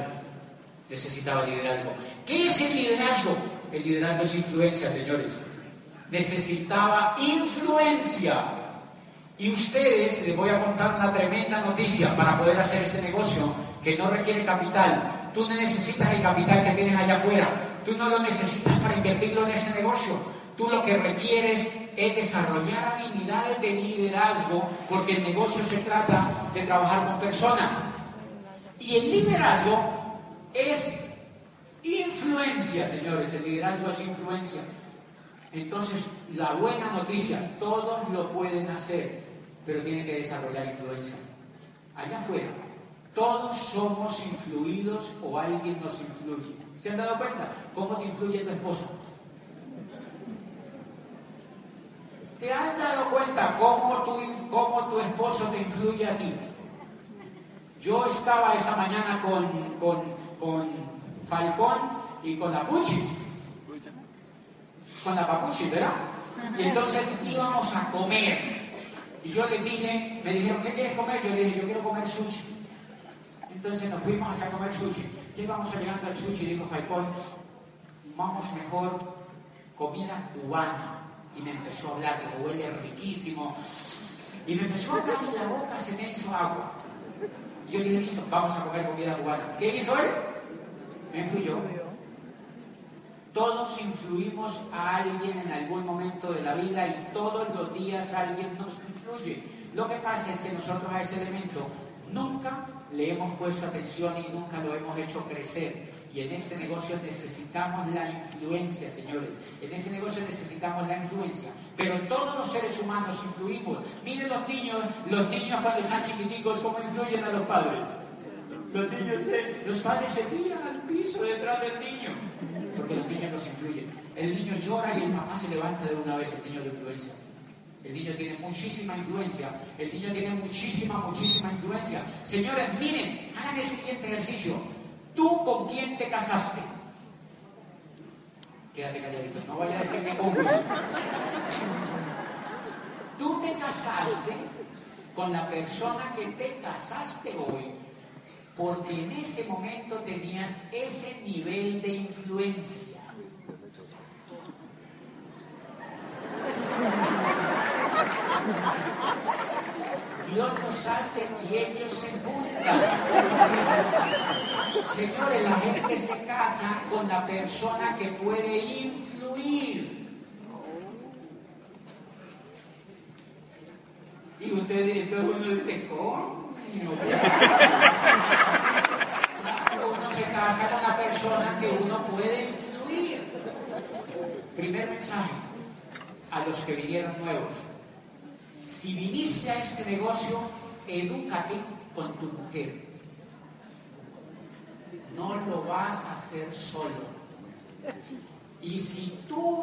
Necesitaba liderazgo. ¿Qué es el liderazgo? El liderazgo es influencia, señores. Necesitaba influencia. Y ustedes, les voy a contar una tremenda noticia para poder hacer ese negocio que no requiere capital. Tú no necesitas el capital que tienes allá afuera. Tú no lo necesitas para invertirlo en ese negocio. Tú lo que requieres es desarrollar habilidades de liderazgo porque el negocio se trata de trabajar con personas. Y el liderazgo es influencia, señores. El liderazgo es influencia. Entonces, la buena noticia, todos lo pueden hacer, pero tienen que desarrollar influencia. Allá afuera, todos somos influidos o alguien nos influye. ¿Se han dado cuenta? ¿Cómo te influye tu esposo? ¿Te has dado cuenta cómo tu, cómo tu esposo te influye a ti? Yo estaba esta mañana con, con, con Falcón y con la Puchi. Con la Papuchi, ¿verdad? Y entonces íbamos a comer. Y yo les dije, me dijeron, ¿qué quieres comer? Yo le dije, yo quiero comer sushi. Entonces nos fuimos a comer sushi. Ya íbamos llegando al sushi, dijo Falcón, vamos mejor comida cubana. Y me empezó a hablar, que huele riquísimo. Y me empezó a hablar y la boca se me hizo agua. Y yo dije, listo, vamos a comer comida cubana. ¿Qué hizo él? Me influyó. Todos influimos a alguien en algún momento de la vida y todos los días alguien nos influye. Lo que pasa es que nosotros a ese elemento nunca le hemos puesto atención y nunca lo hemos hecho crecer. Y en este negocio necesitamos la influencia, señores. En este negocio necesitamos la influencia. Pero todos los seres humanos influimos. Miren los niños, los niños cuando están chiquiticos, cómo influyen a los padres. Los niños los padres se tiran al piso detrás del niño. Porque los niños los influyen. El niño llora y el papá se levanta de una vez, el niño lo influencia. El niño tiene muchísima influencia. El niño tiene muchísima, muchísima influencia. Señores, miren, hagan el siguiente ejercicio. ¿Tú con quién te casaste? Quédate calladito, no vaya a decirme confuso. Tú te casaste con la persona que te casaste hoy porque en ese momento tenías ese nivel de influencia. Dios los hace y ellos se juntan. Señores, la gente se casa con la persona que puede influir. Y usted, todo el mundo dice, ¿cómo? Uno se casa con la persona que uno puede influir. Primer mensaje a los que vinieron nuevos. Si viniste a este negocio, edúcate con tu mujer. No lo vas a hacer solo. Y si tú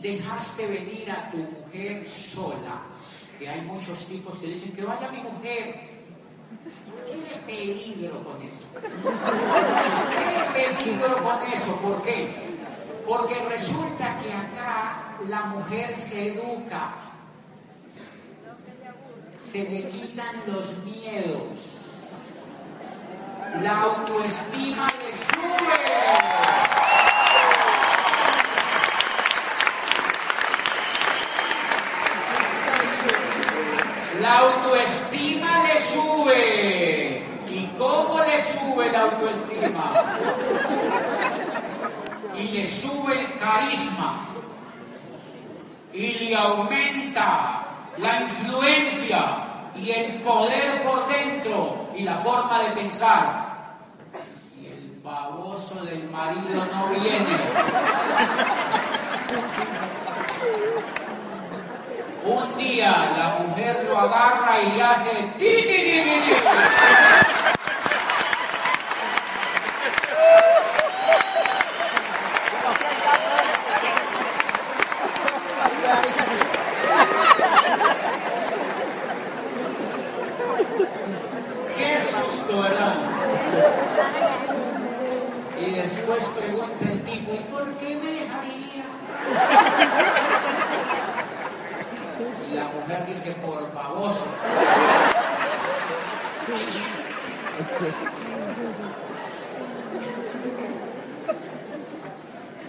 dejaste venir a tu mujer sola, que hay muchos tipos que dicen que vaya mi mujer, ¿qué peligro con eso? ¿Qué peligro con eso? ¿Por qué? Porque resulta que acá la mujer se educa, se le quitan los miedos, la autoestima le sube. La autoestima sube. ¿Y cómo le sube la autoestima? Y le sube el carisma. Y le aumenta la influencia y el poder por dentro y la forma de pensar. Si el baboso del marido no viene, un día la mujer lo agarra y le hace ti, ti, ti, ti. Qué susto, ¿verdad? Y después pregunta el tipo, ¿y por qué me dejaría? La mujer dice, por baboso.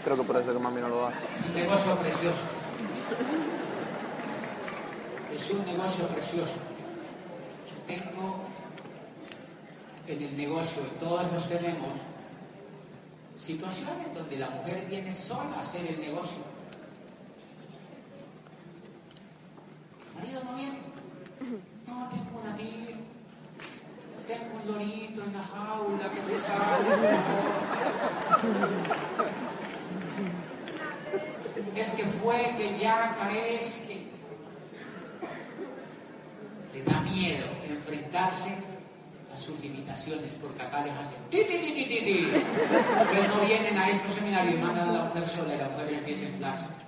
Creo que por eso que mami no lo hace. Es un negocio precioso. Es un negocio precioso. Yo tengo en el negocio, todos los tenemos, situaciones donde la mujer viene sola a hacer el negocio. ¿El marido no viene? No, tengo una tía. Tengo un lorito en la jaula que se sale. es que fue, que ya es que le da miedo enfrentarse a sus limitaciones, porque acá les hacen ti, ti, ti, ti, ti, no vienen a estos seminarios y mandan a la mujer sola y la mujer ya empieza a inflarse.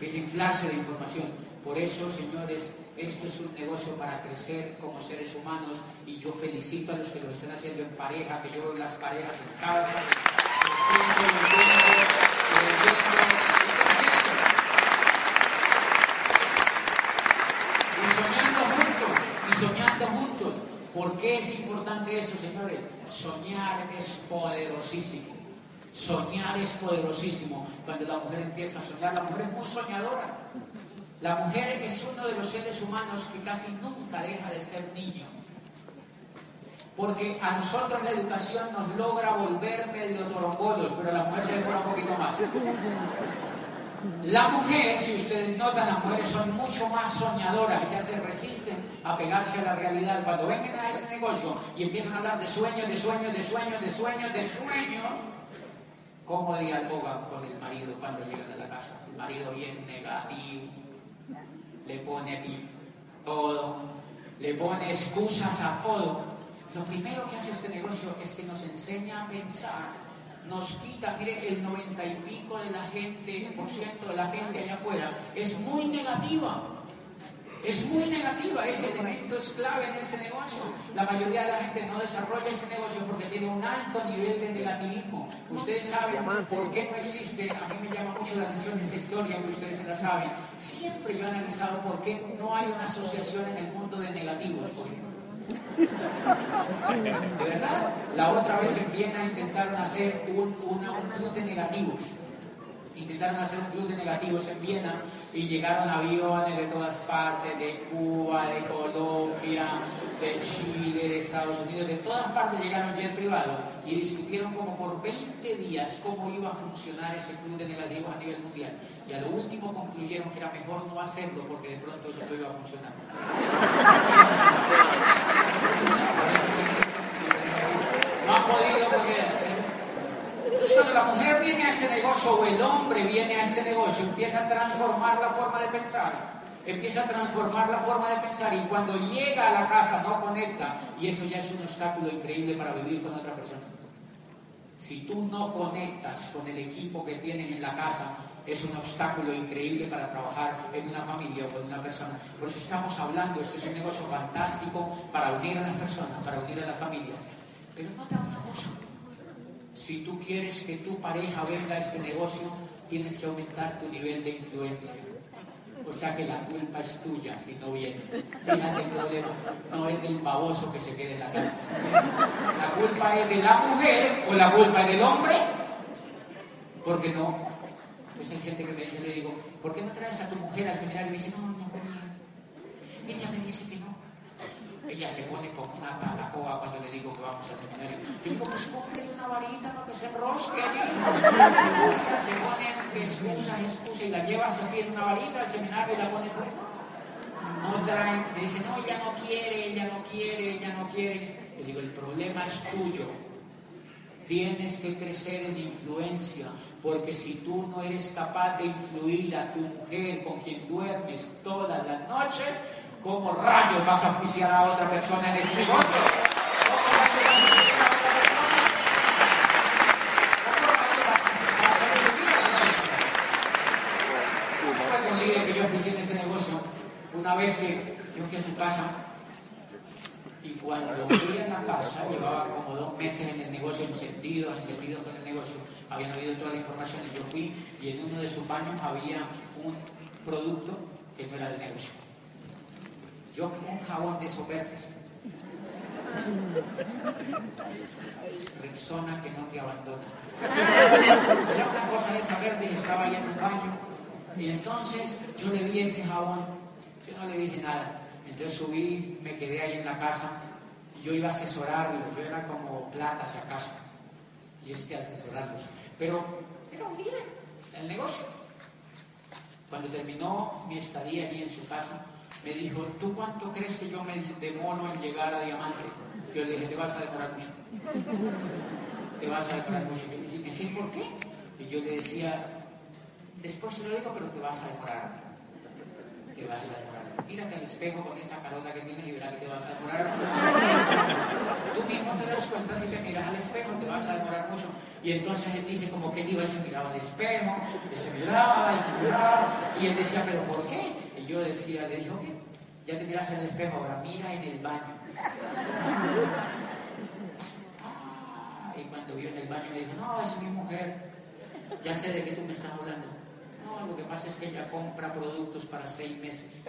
De información. Por eso, señores, esto es un negocio para crecer como seres humanos y yo felicito a los que lo están haciendo en pareja, que yo veo las parejas en casa. y soñando juntos, y soñando juntos. ¿Por qué es importante eso, señores? Soñar es poderosísimo. Soñar es poderosísimo. Cuando la mujer empieza a soñar, la mujer es muy soñadora. La mujer es uno de los seres humanos que casi nunca deja de ser niño. Porque a nosotros la educación nos logra volver medio torongolos, pero la mujer se demora un poquito más. La mujer, si ustedes notan, las mujeres son mucho más soñadoras, ya se resisten a pegarse a la realidad. Cuando vengan a ese negocio y empiezan a hablar de sueños, de sueños, de sueños, de sueños, de sueños, ¿cómo dialogan con el marido cuando llegan a la casa? El marido bien negativo, le pone todo, le pone excusas a todo. Lo primero que hace este negocio es que nos enseña a pensar, nos quita, mire, el noventa y pico de la gente, por ciento de la gente allá afuera, es muy negativa. Es muy negativa, ese elemento es clave en ese negocio. La mayoría de la gente no desarrolla ese negocio porque tiene un alto nivel de negativismo. Ustedes saben por qué no existe, a mí me llama mucho la atención esta historia, que ustedes se la saben. Siempre yo he analizado por qué no hay una asociación en el mundo de negativos, por ejemplo. De verdad, la otra vez en Viena intentaron hacer un, una- un club de negativos. Intentaron hacer un club de negativos en Viena y llegaron aviones de todas partes, de Cuba, de Colombia, de Chile, de Estados Unidos, de todas partes llegaron jet privado y discutieron como por 20 días cómo iba a funcionar ese club de negativos a nivel mundial. Y a lo último concluyeron que era mejor no hacerlo porque de pronto eso no iba a funcionar. No han podido porque... Entonces cuando la mujer viene a ese negocio o el hombre viene a este negocio, empieza a transformar la forma de pensar, empieza a transformar la forma de pensar y cuando llega a la casa no conecta y eso ya es un obstáculo increíble para vivir con otra persona. Si tú no conectas con el equipo que tienes en la casa, es un obstáculo increíble para trabajar en una familia o con una persona. Por eso estamos hablando, este es un negocio fantástico para unir a las personas, para unir a las familias. Pero nota una cosa, si tú quieres que tu pareja venga a este negocio, tienes que aumentar tu nivel de influencia. O sea que la culpa es tuya si no viene. Fíjate el problema, no es del baboso que se quede en la casa. La culpa es de la mujer o la culpa es del hombre. Porque no. Pues hay gente que me dice, le digo, ¿por qué no traes a tu mujer al seminario? Y me dice, no, no, no. Ella me dice que no. Ella se pone como una tatacoa cuando le digo que vamos al seminario. Yo digo, pues cómprele una varita para que se sea, se pone entre excusas, excusas y la llevas así en una varita al seminario y la pone fuera. no traen, me dicen, no, ella no quiere, ella no quiere, ella no quiere. Le digo, el problema es tuyo. Tienes que crecer en influencia, porque si tú no eres capaz de influir a tu mujer con quien duermes todas las noches, ¿cómo rayos vas a oficiar a otra persona en este negocio? Que yo oficié en ese negocio, una vez que yo fui a su casa, y cuando fui a la casa, llevaba como dos meses en el negocio, encendido, encendido con el negocio, habían oído toda la información y yo fui y en uno de sus baños había un producto que no era del negocio. Yo como un jabón de esos verdes. Persona que no te abandona. Era una cosa de esa verde y estaba ahí en el baño. Y entonces yo le vi ese jabón, yo no le dije nada. Entonces subí, me quedé ahí en la casa, yo iba a asesorarlo, yo era como plata si acaso, y este asesorarlos. Pero un líder el negocio. Cuando terminó mi estadía allí en su casa, me dijo, ¿tú cuánto crees que yo me demoro en llegar a Diamante? Yo le dije, te vas a demorar mucho. Te vas a demorar mucho. Y me decía, ¿por qué? Y yo le decía, después se lo digo, pero te vas a demorar. Te vas a demorar. Mírate al espejo con esa carota que tienes y verás que te vas a demorar. Tú mismo te das cuenta si te miras al espejo, te vas a demorar mucho. Y entonces él dice como que él iba y se miraba al espejo, y se miraba y se miraba. Y él decía, ¿pero por qué? Y yo decía, le dijo, ¿qué? Ya te miras en el espejo, ahora mira en el baño. Ah, y cuando vio en el baño me dijo, no, es mi mujer. Ya sé de qué tú me estás hablando. No, lo que pasa es que ella compra productos para seis meses.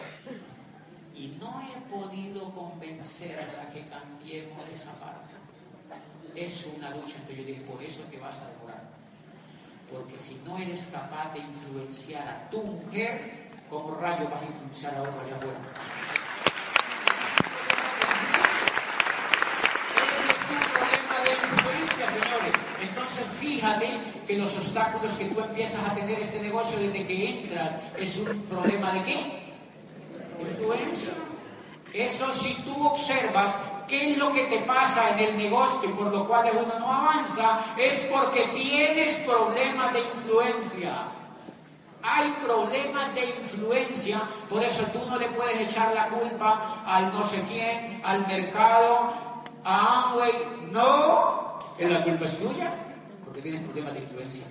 Y no he podido convencerla que cambiemos esa parte. Es una lucha. Entonces yo dije, por eso te vas a demorar. Porque si no eres capaz de influenciar a tu mujer, ¿cómo rayo vas a influenciar a otro allá afuera? Señores. Entonces fíjate que los obstáculos que tú empiezas a tener ese negocio desde que entras es un problema de qué? Influencia. Eso si tú observas qué es lo que te pasa en el negocio y por lo cual uno no avanza, es porque tienes problemas de influencia. Hay problemas de influencia, por eso tú no le puedes echar la culpa al no sé quién, al mercado, a Amway. No, que la culpa es tuya, porque tienes problemas de influencia.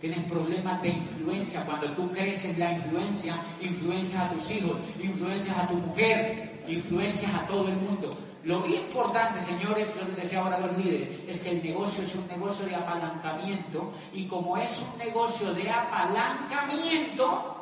Tienes problemas de influencia. Cuando tú creces la influencia, influencias a tus hijos, influencias a tu mujer, influencias a todo el mundo. Lo importante, señores, yo les decía ahora a los líderes, es que el negocio es un negocio de apalancamiento y como es un negocio de apalancamiento,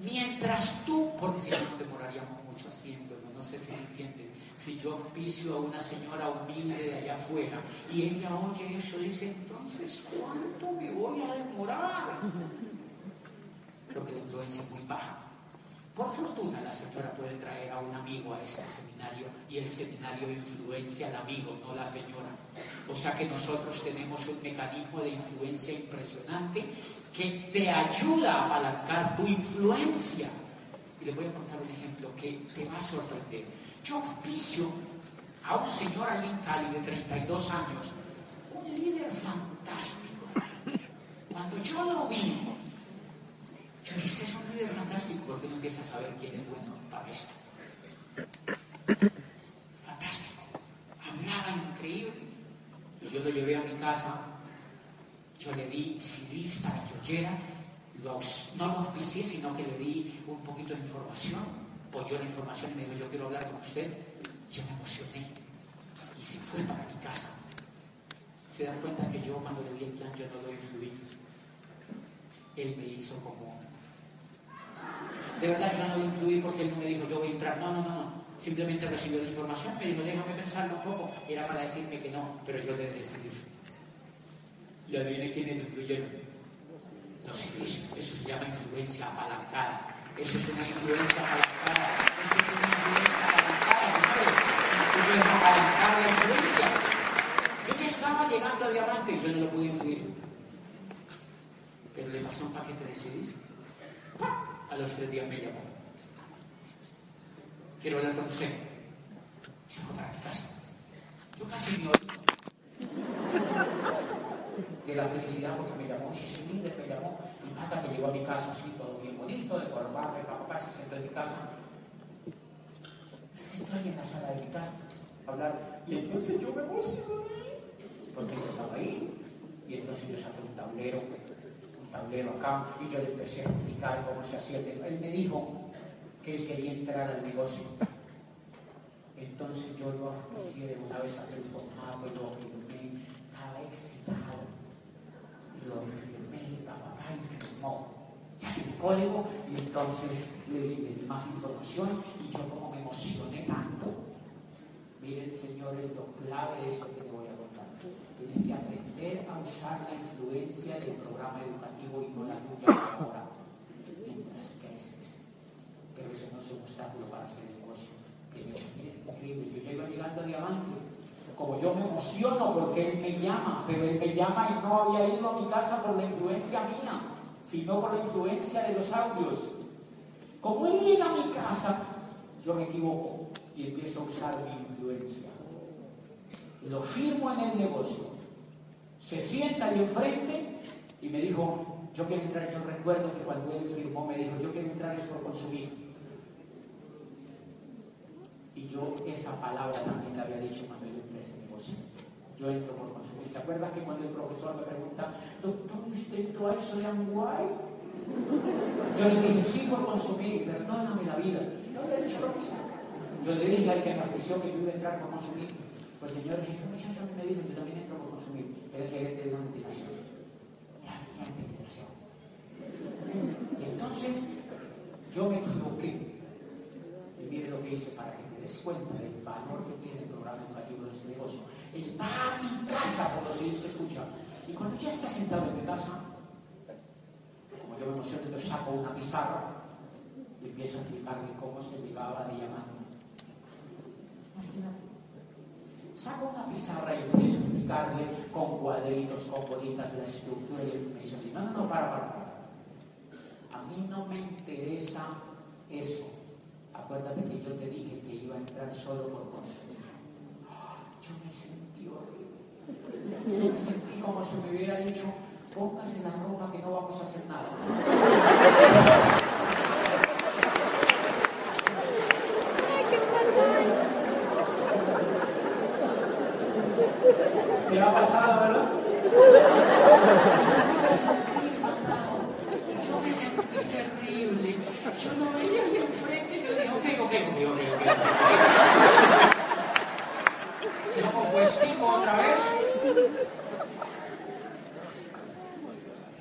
mientras tú, porque si no nos demoraríamos mucho haciéndolo, no sé si me entienden, si yo auspicio a una señora humilde de allá afuera y ella oye eso, dice, entonces, ¿cuánto me voy a demorar? Porque la influencia es muy baja. Por fortuna la señora puede traer a un amigo a este seminario y el seminario influencia al amigo, no la señora. O sea que nosotros tenemos un mecanismo de influencia impresionante que te ayuda a apalancar tu influencia. Y les voy a contar un ejemplo que te va a sorprender. Yo auspicio a un señor allí Cali de 32 años, un líder fantástico. Cuando yo lo vi, ese es un líder fantástico, porque no empieza a saber quién es bueno para esto. Fantástico. Hablaba increíble. Y yo lo llevé a mi casa, yo le di CDs para que oyera, los, no lo auspicié, sino que le di un poquito de información, oyó la información y me dijo, yo quiero hablar con usted. Yo me emocioné y se fue para mi casa. Se dan cuenta que yo cuando le di el plan yo no lo influí. Él me hizo como de verdad yo no lo influí porque él no me dijo yo voy a entrar. No, no, no, no. Simplemente recibió la información, me dijo déjame pensarlo un poco. Era para decirme que no, pero yo le decidí. Y adivine quiénes lo influyeron. Los CDs. Eso se llama influencia apalancada. Eso es una influencia apalancada. Eso es una influencia apalancada, señores. Tú puedes apalancar la influencia. Yo ya estaba llegando a diamante y yo no lo pude influir. Pero le pasó un paquete de CDs. A los tres días me llamó. quiero hablar con usted. Se fue para mi casa. Yo casi me oí de la felicidad porque me llamó Jesús, me llamó mi papá que llegó a mi casa así todo bien bonito, de corbata, mi papá se sentó en mi casa. Se sentó ahí en la sala de mi casa a hablar y entonces yo me emocioné porque yo estaba ahí y entonces yo saqué un tablero, tablero acá y yo le empecé a explicar cómo se hacía. Él me dijo que él quería entrar al negocio. Entonces yo lo oficié de una vez aquel formato y lo firmé, estaba excitado lo firmé, papá, y firmó el código, y entonces le, di más información, y yo como me emocioné tanto. Miren, señores, lo clave es que te voy a contar. Tienes que a usar la influencia del programa educativo y no la tuya ahora, mientras creces. Pero eso no es un obstáculo para hacer negocio. Que increíble. Yo llego llegando a diamante como yo me emociono porque él me llama, pero él me llama y no había ido a mi casa por la influencia mía, sino por la influencia de los audios. Como él llega a mi casa, yo me equivoco y empiezo a usar mi influencia. Lo firmo en el negocio. Se sienta ahí enfrente y me dijo, yo quiero entrar, yo recuerdo que cuando él firmó me dijo, yo quiero entrar es por consumir. Y yo esa palabra también la había dicho cuando yo entré ese negocio. Yo entro por consumir. ¿Se acuerdan que cuando el profesor me pregunta, doctor, ¿usted esto a eso de guay? Yo le dije, sí, por consumir, perdóname la vida. Yo le dije Yo le dije al que me ofreció que yo iba a entrar por consumir. Pues señores, ese muchacho me dijo, yo también entro por consumir. El gerente de una multinacional. Multinacional. Y entonces, yo me equivoqué. Y mire lo que hice para que des cuenta del valor que tiene el programa educativo de este negocio. Él va a mi casa, por lo que se escucha. Y cuando ya está sentado en mi casa, como yo me emociono, yo saco una pizarra y empiezo a explicarle cómo se llegaba de diamante. Imagínate. Saco una pizarra y empiezo a explicarle con cuadritos, con bolitas, la estructura y él me dice no, no, no, para, para, para. A mí no me interesa eso. Acuérdate que yo te dije que iba a entrar solo por consumir. Yo me sentí horrible. Yo me sentí como si me hubiera dicho, póngase la ropa que no vamos a hacer nada. ¿Qué ha pasado, verdad? Yo me sentí terrible. Yo no veía ahí enfrente ok, ok, ok, ok, ok. Yo vestido otra vez.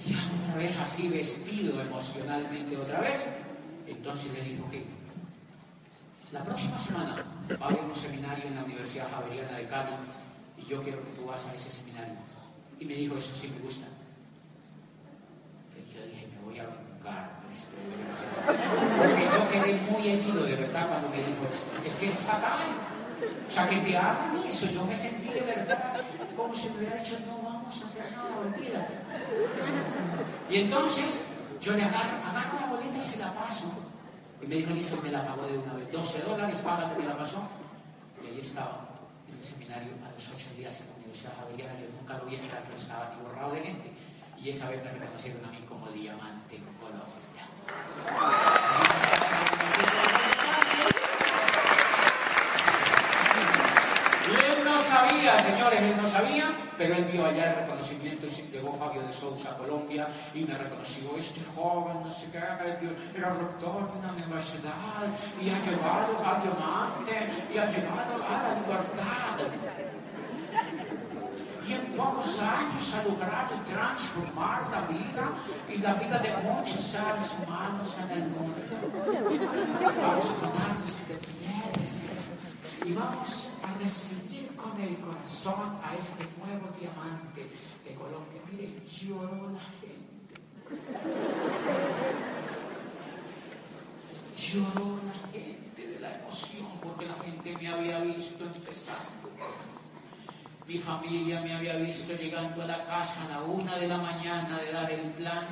Ya otra vez así vestido emocionalmente otra vez. Entonces le dijo que la próxima semana va a haber un seminario en la Universidad Javeriana de Cali y yo quiero que tú vas a ese seminario. Y me dijo, eso sí me gusta. Y yo dije, me voy a vengar. Porque yo quedé muy herido de verdad cuando me dijo eso. Es que es fatal. O sea, que te hagan eso. Yo me sentí de verdad como si me hubiera dicho, no vamos a hacer nada, olvídate. Y entonces yo le agarro, agarro la boleta y se la paso. Y me dijo, listo, me la pagó de una vez. 12 dólares, págate, me la pasó. Y ahí estaba, seminario, a los ocho días en la Universidad Javeriana. Yo nunca lo vi entrar, pero estaba atiborrado de gente. Y esa vez me reconocieron a mí como diamante en Colombia. él no sabía, señores, él no sabía, pero él vio allá el reconocimiento y se llegó Fabio de Sousa a Colombia y me reconoció, este joven, no sé qué, era rector de una universidad y ha llevado a diamante y ha llevado a la libertad y en pocos años ha logrado transformar la vida y la vida de muchos seres humanos en el mundo. Vamos a ponernos de pies y vamos a recibir con el corazón a este nuevo diamante de Colombia. Mire, lloró la gente. Lloró la gente de la emoción porque la gente me había visto empezando mi familia me había visto llegando a la casa a la una de la mañana de dar el plan.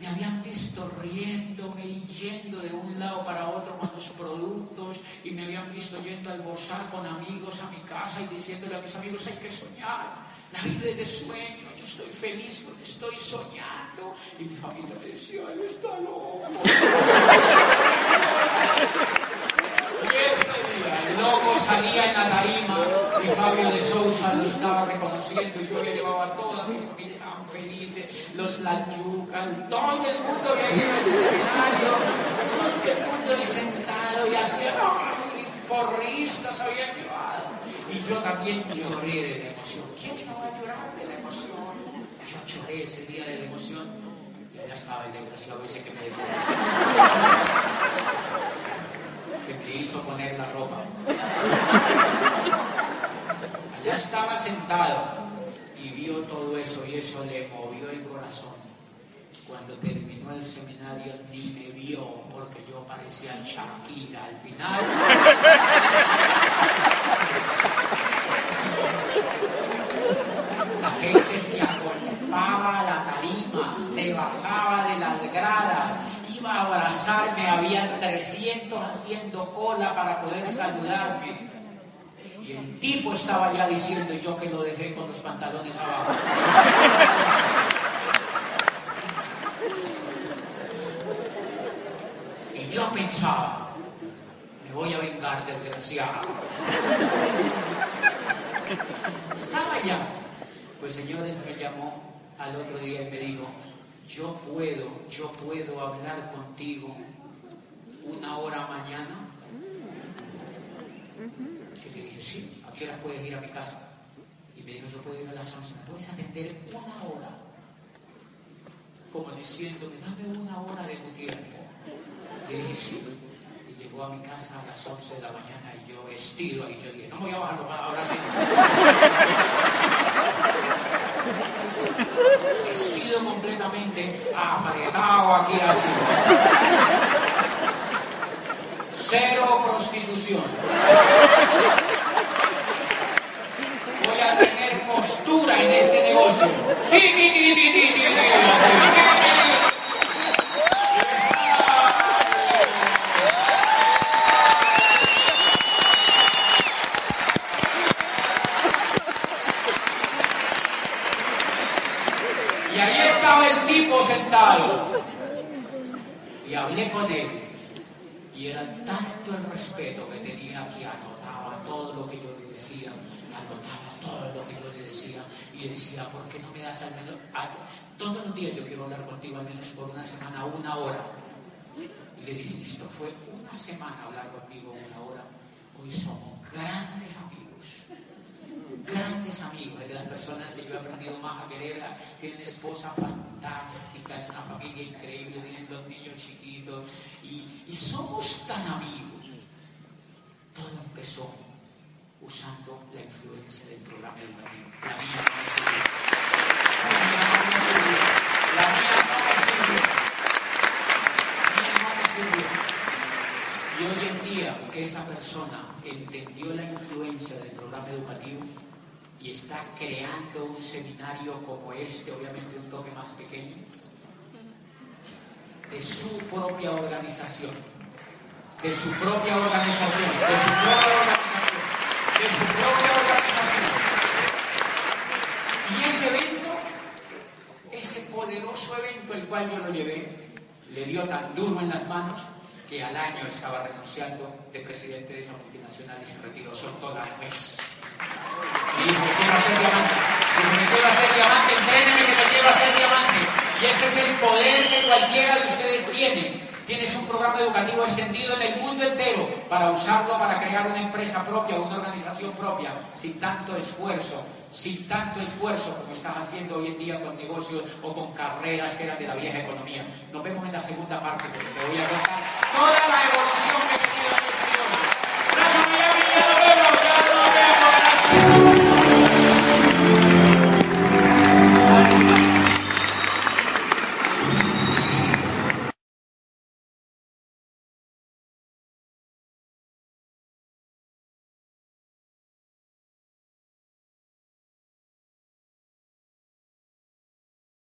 Me habían visto riéndome y yendo de un lado para otro con los productos y me habían visto yendo a almorzar con amigos a mi casa y diciéndole a mis amigos hay que soñar, la vida es de sueño, yo estoy feliz porque estoy soñando y mi familia me decía, él está loco. y ese día el loco salía en la tarima y Fabio de Sousa lo estaba reconociendo y yo le llevaba toda mi familia, felices, los Layucan, todo el mundo ido a ese seminario, todo el mundo ahí sentado y hacía, y porristas habían llevado. Y yo también lloré de la emoción. ¿Quién no va a llorar de la emoción? Yo lloré ese día de la emoción y allá estaba el desgraciado ese que me que me hizo poner la ropa. Allá estaba sentado y vio todo eso y eso le movió el corazón. Cuando terminó el seminario ni me vio porque yo parecía Shakira al final. La gente se agolpaba a la tarima, se bajaba de las gradas, iba a abrazarme, había 300 haciendo cola para poder saludarme. Y el tipo estaba ya diciendo yo que lo dejé con los pantalones abajo. Y yo pensaba, me voy a vengar, desgraciado. Estaba allá. Pues señores, me llamó al otro día y me dijo, yo puedo, yo puedo hablar contigo una hora mañana. Sí, ¿a qué hora puedes ir a mi casa? Y me dijo, yo puedo ir a las 11, ¿me puedes atender una hora? Como diciéndome, dame una hora de tu tiempo. Le dije, sí. Y llegó a mi casa a las 11 de la mañana y yo vestido ahí, yo dije, no me voy a bajar, ahora sí. Vestido completamente apretado aquí así. Cero prostitución. Voy a tener postura en este negocio. Y ahí estaba el tipo sentado. Y hablé con él. Y era tanto el respeto que tenía que anotaba todo lo que yo le decía, anotaba todo lo que yo le decía y decía, ¿por qué no me das al menos, todos los días yo quiero hablar contigo al menos por una semana, una hora? Y le dije, esto fue una semana hablar conmigo una hora. Hoy somos grandes amigos grandes amigos, es de las personas que yo he aprendido más a querer, tienen esposa fantástica, es una familia increíble, tienen dos niños chiquitos y, y somos tan amigos. Todo empezó usando la influencia del programa educativo. La mía no me sirvió. La mía no me sirvió. La mía no me sirvió. La mía no. Y hoy en día esa persona entendió la influencia del programa educativo y está creando un seminario como este, obviamente un toque más pequeño, de su propia organización, de su propia organización, de su propia organización, de su propia organización. Y ese evento, ese poderoso evento el cual yo lo llevé, le dio tan duro en las manos que al año estaba renunciando de presidente de esa multinacional y se retiró, soltó la nuez. Y dijo, quiero hacer diamante. Dijo, me quiero hacer diamante, entréneme que me quiero hacer diamante. Y ese es el poder que cualquiera de ustedes tiene. Tienes un programa educativo extendido en el mundo entero para usarlo para crear una empresa propia, una organización propia, sin tanto esfuerzo, sin tanto esfuerzo como estás haciendo hoy en día con negocios o con carreras que eran de la vieja economía. Nos vemos en la segunda parte porque te voy a contar toda la evolución que